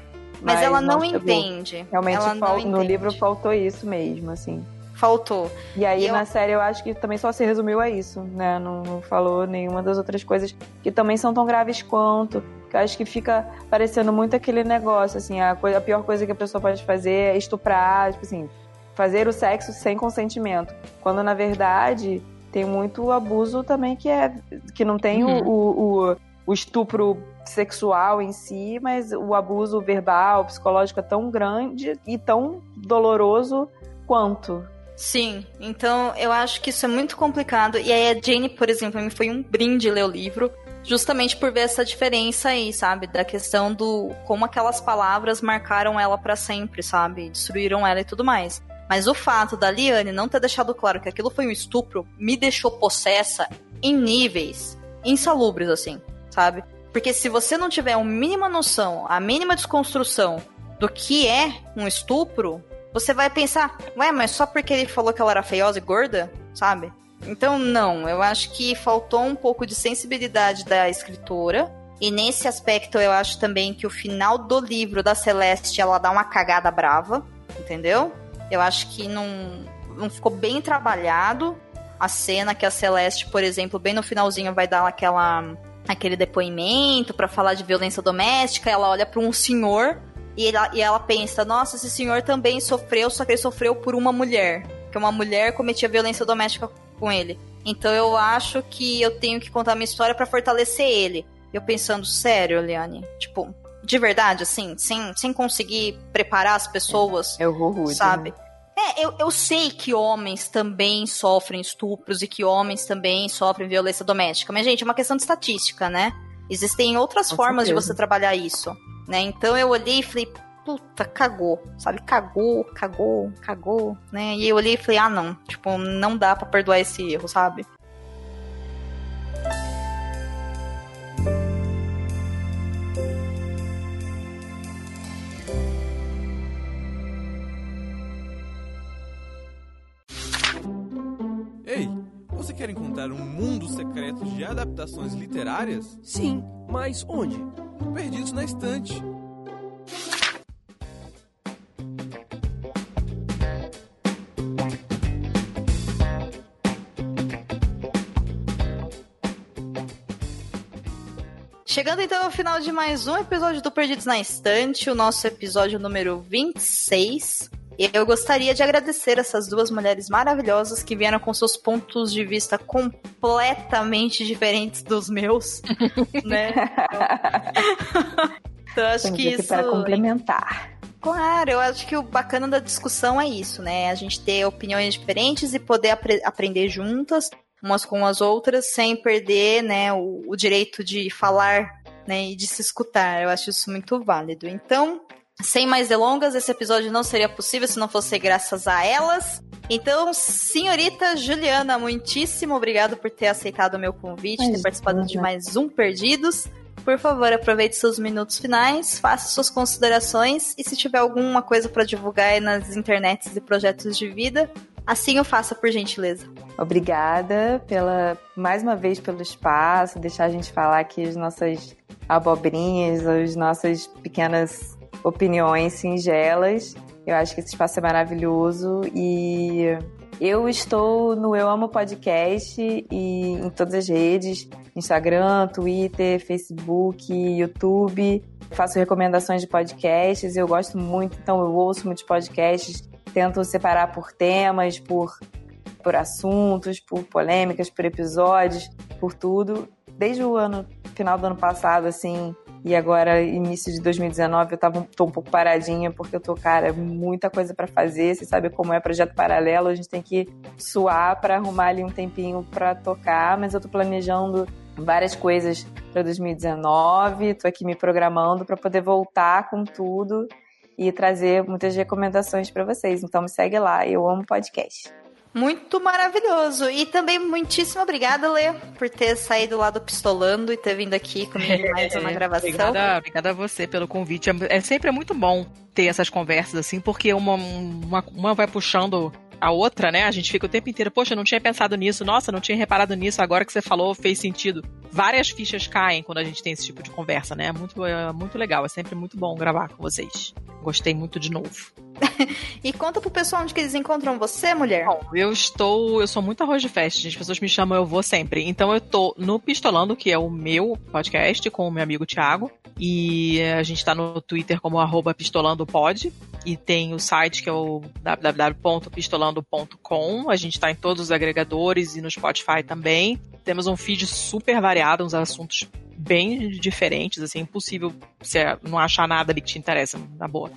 Mas, ela não, chegou. entende. Realmente ela fal- no entende. livro faltou isso mesmo, assim. Faltou. E aí eu- na série eu acho que também só se resumiu a isso, né? Não, não falou nenhuma das outras coisas que também são tão graves quanto. Que eu acho que fica parecendo muito aquele negócio, assim, a, coisa, a pior coisa que a pessoa pode fazer é estuprar, tipo assim, fazer o sexo sem consentimento. Quando na verdade tem muito abuso também que é que não tem o- Uhum. o, o, o estupro sexual em si, mas o abuso verbal, psicológico é tão grande e tão doloroso quanto. Sim, então eu acho que isso é muito complicado. E aí a Jane, por exemplo, mim foi um brinde ler o livro, justamente por ver essa diferença aí, sabe? Da questão do como aquelas palavras marcaram ela pra sempre, sabe? Destruíram ela e tudo mais. Mas o fato da Liane não ter deixado claro que aquilo foi um estupro me deixou possessa em níveis insalubres, assim, sabe? Porque se você não tiver a mínima noção, a mínima desconstrução do que é um estupro, você vai pensar, ué, mas só porque ele falou que ela era feiosa e gorda, sabe? Então, não, eu acho que faltou um pouco de sensibilidade da escritora. E nesse aspecto, eu acho também que o final do livro da Celeste, ela dá uma cagada brava, entendeu? Eu acho que não, não ficou bem trabalhado a cena que a Celeste, por exemplo, bem no finalzinho vai dar aquela aquele depoimento pra falar de violência doméstica, ela olha pra um senhor e ela, e ela pensa, nossa, esse senhor também sofreu, só que ele sofreu por uma mulher. Que uma mulher cometia violência doméstica com ele. Então eu acho que eu tenho que contar minha história pra fortalecer ele. Eu pensando, sério, Eliane? Tipo, de verdade, assim, sem, sem conseguir preparar as pessoas, É o rude, sabe? né? É, eu, eu sei que homens também sofrem estupros e que homens também sofrem violência doméstica. Mas, gente, é uma questão de estatística, né? Existem outras Com formas de certeza. você trabalhar isso, né? Então eu olhei e falei, puta, cagou, sabe? Cagou, cagou, cagou, né? E eu olhei e falei, ah, não, tipo, não dá pra perdoar esse erro, sabe? Quer encontrar um mundo secreto de adaptações literárias? Sim, mas onde? Perdidos na estante. Chegando então ao final de mais um episódio do Perdidos na Estante, o nosso episódio número 26. Eu gostaria de agradecer essas duas mulheres maravilhosas que vieram com seus pontos de vista completamente diferentes dos meus, *laughs* né? Então acho Estamos que isso para complementar. Claro, eu acho que o bacana da discussão é isso, né? A gente ter opiniões diferentes e poder apre- aprender juntas, umas com as outras, sem perder, né, o, o direito de falar, né, e de se escutar. Eu acho isso muito válido. Então, sem mais delongas, esse episódio não seria possível se não fosse graças a elas. Então, senhorita Juliana, muitíssimo obrigado por ter aceitado o meu convite, ter Imagina. participado de mais um Perdidos. Por favor, aproveite seus minutos finais, faça suas considerações e se tiver alguma coisa para divulgar aí nas internets e projetos de vida, assim o faça, por gentileza. Obrigada pela mais uma vez pelo espaço, deixar a gente falar aqui as nossas abobrinhas, as nossas pequenas opiniões singelas. Eu acho que esse espaço é maravilhoso e eu estou no Eu Amo Podcast e em todas as redes, Instagram, Twitter, Facebook, YouTube. Faço recomendações de podcasts, eu gosto muito, então eu ouço muitos podcasts, tento separar por temas, por por assuntos, por polêmicas, por episódios, por tudo. Desde o ano final do ano passado, assim, e agora início de 2019, eu tava, tô um pouco paradinha porque eu tô, cara, muita coisa para fazer. Você sabe como é projeto paralelo, a gente tem que suar para arrumar ali um tempinho para tocar, mas eu tô planejando várias coisas para 2019, tô aqui me programando para poder voltar com tudo e trazer muitas recomendações para vocês. Então me segue lá, eu amo podcast. Muito maravilhoso. E também muitíssimo obrigada, Lê, por ter saído lá do Pistolando e ter vindo aqui comigo mais uma *laughs* gravação. Obrigada, obrigada a você pelo convite. É, é sempre muito bom ter essas conversas assim, porque uma, uma, uma vai puxando a outra, né? A gente fica o tempo inteiro, poxa, eu não tinha pensado nisso, nossa, não tinha reparado nisso, agora que você falou fez sentido. Várias fichas caem quando a gente tem esse tipo de conversa, né? É muito, é muito legal, é sempre muito bom gravar com vocês. Gostei muito de novo. *laughs* e conta pro pessoal onde que eles encontram você, mulher. Bom, eu estou. Eu sou muito arroz de festa, gente. As pessoas me chamam, eu vou sempre. Então eu tô no Pistolando, que é o meu podcast, com o meu amigo Thiago. E a gente tá no Twitter como pistolandopod. E tem o site que é o www.pistolando.com. A gente tá em todos os agregadores e no Spotify também. Temos um feed super variado, uns assuntos bem diferentes, assim, impossível você não achar nada ali que te interessa, na boa.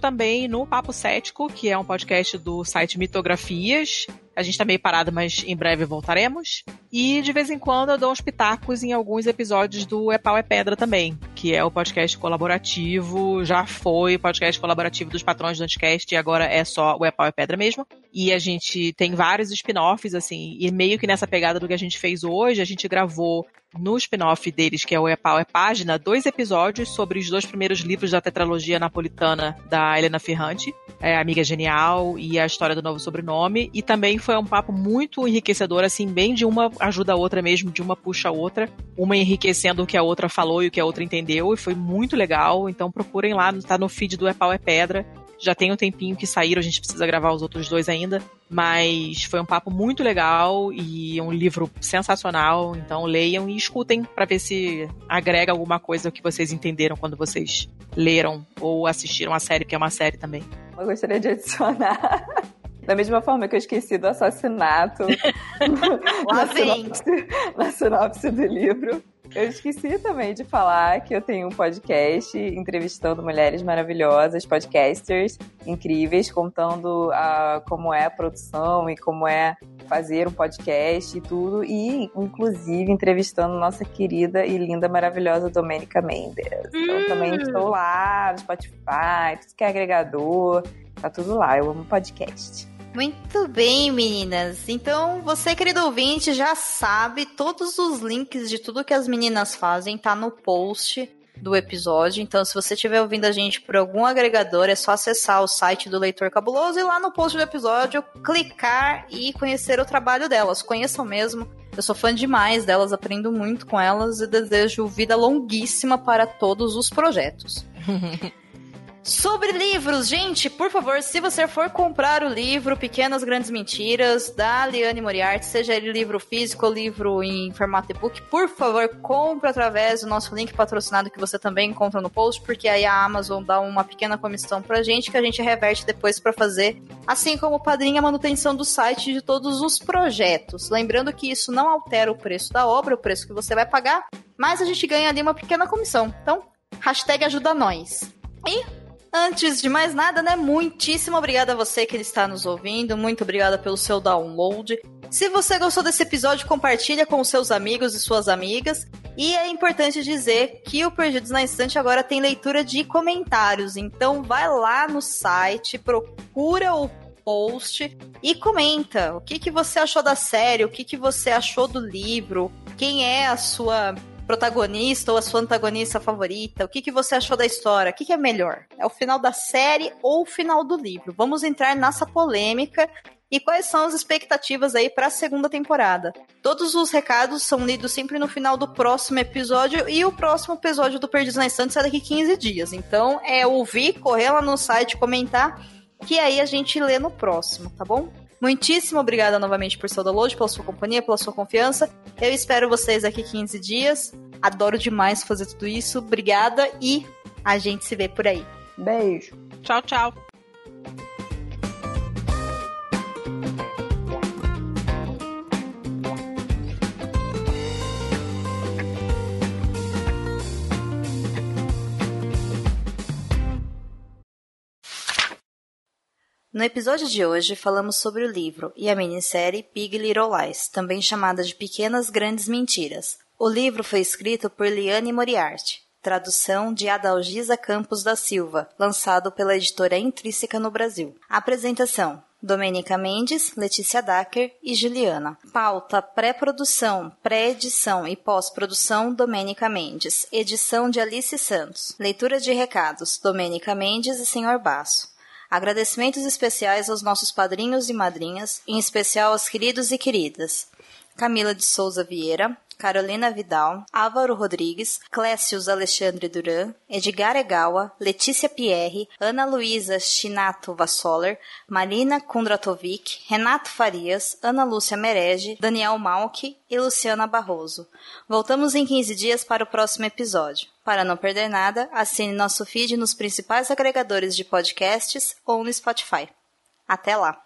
Também no Papo Cético, que é um podcast do site Mitografias. A gente tá meio parado, mas em breve voltaremos. E de vez em quando eu dou uns pitacos em alguns episódios do É Pau é Pedra também, que é o podcast colaborativo, já foi podcast colaborativo dos patrões do Anticast e agora é só o É Pau é Pedra mesmo. E a gente tem vários spin-offs, assim, e meio que nessa pegada do que a gente fez hoje, a gente gravou no spin-off deles, que é o É Pau é Página, dois episódios sobre os dois primeiros livros da tetralogia napolitana da Helena Ferrante, é, Amiga Genial e a História do Novo Sobrenome, e também foi um papo muito enriquecedor, assim, bem de uma ajuda a outra mesmo, de uma puxa a outra, uma enriquecendo o que a outra falou e o que a outra entendeu, e foi muito legal, então procurem lá, tá no feed do É Pau é Pedra, já tem um tempinho que saíram, a gente precisa gravar os outros dois ainda. Mas foi um papo muito legal e um livro sensacional. Então leiam e escutem para ver se agrega alguma coisa que vocês entenderam quando vocês leram ou assistiram a série, que é uma série também. Eu gostaria de adicionar. *laughs* Da mesma forma que eu esqueci do assassinato *laughs* na, sinopse, na sinopse do livro, eu esqueci também de falar que eu tenho um podcast entrevistando mulheres maravilhosas, podcasters incríveis, contando a, como é a produção e como é fazer um podcast e tudo, e inclusive entrevistando nossa querida e linda, maravilhosa Domênica Mendes. Então hum. também estou lá no Spotify, tudo que é agregador, tá tudo lá. Eu amo podcast. Muito bem, meninas. Então, você, querido ouvinte, já sabe, todos os links de tudo que as meninas fazem tá no post do episódio. Então, se você estiver ouvindo a gente por algum agregador, é só acessar o site do Leitor Cabuloso e lá no post do episódio clicar e conhecer o trabalho delas. Conheçam mesmo. Eu sou fã demais delas, aprendo muito com elas e desejo vida longuíssima para todos os projetos. *laughs* Sobre livros, gente, por favor, se você for comprar o livro Pequenas Grandes Mentiras, da Liane Moriarty, seja ele livro físico ou livro em formato e-book, por favor, compre através do nosso link patrocinado que você também encontra no post, porque aí a Amazon dá uma pequena comissão pra gente que a gente reverte depois para fazer, assim como o padrinho, a manutenção do site de todos os projetos. Lembrando que isso não altera o preço da obra, o preço que você vai pagar, mas a gente ganha ali uma pequena comissão. Então, hashtag ajuda nós. E Antes de mais nada, né? Muitíssimo obrigada a você que está nos ouvindo. Muito obrigada pelo seu download. Se você gostou desse episódio, compartilha com seus amigos e suas amigas. E é importante dizer que o Perdidos na Instante agora tem leitura de comentários. Então vai lá no site, procura o post e comenta o que, que você achou da série, o que, que você achou do livro, quem é a sua protagonista ou a sua antagonista favorita? O que, que você achou da história? O que, que é melhor? É o final da série ou o final do livro? Vamos entrar nessa polêmica e quais são as expectativas aí para a segunda temporada. Todos os recados são lidos sempre no final do próximo episódio e o próximo episódio do Perdidos na Estante sai daqui 15 dias. Então é ouvir, correr lá no site, comentar, que aí a gente lê no próximo, tá bom? Muitíssimo obrigada novamente por seu download, pela sua companhia, pela sua confiança. Eu espero vocês aqui 15 dias. Adoro demais fazer tudo isso. Obrigada e a gente se vê por aí. Beijo. Tchau, tchau. No episódio de hoje falamos sobre o livro e a minissérie Big Little Lies, também chamada de Pequenas Grandes Mentiras. O livro foi escrito por Liane Moriarty, tradução de Adalgisa Campos da Silva, lançado pela editora Intrínseca no Brasil. Apresentação: Domênica Mendes, Letícia Dacker e Juliana. Pauta: pré-produção, pré-edição e pós-produção: Domênica Mendes. Edição de Alice Santos. Leitura de recados: Domênica Mendes e Senhor Basso. Agradecimentos especiais aos nossos padrinhos e madrinhas, em especial aos queridos e queridas Camila de Souza Vieira, Carolina Vidal, Álvaro Rodrigues, Clécius Alexandre Duran, Edgar Egawa, Letícia Pierre, Ana Luísa Chinato Vassoler, Marina Kundratovic, Renato Farias, Ana Lúcia Merege, Daniel Malk e Luciana Barroso. Voltamos em 15 dias para o próximo episódio. Para não perder nada, assine nosso feed nos principais agregadores de podcasts ou no Spotify. Até lá!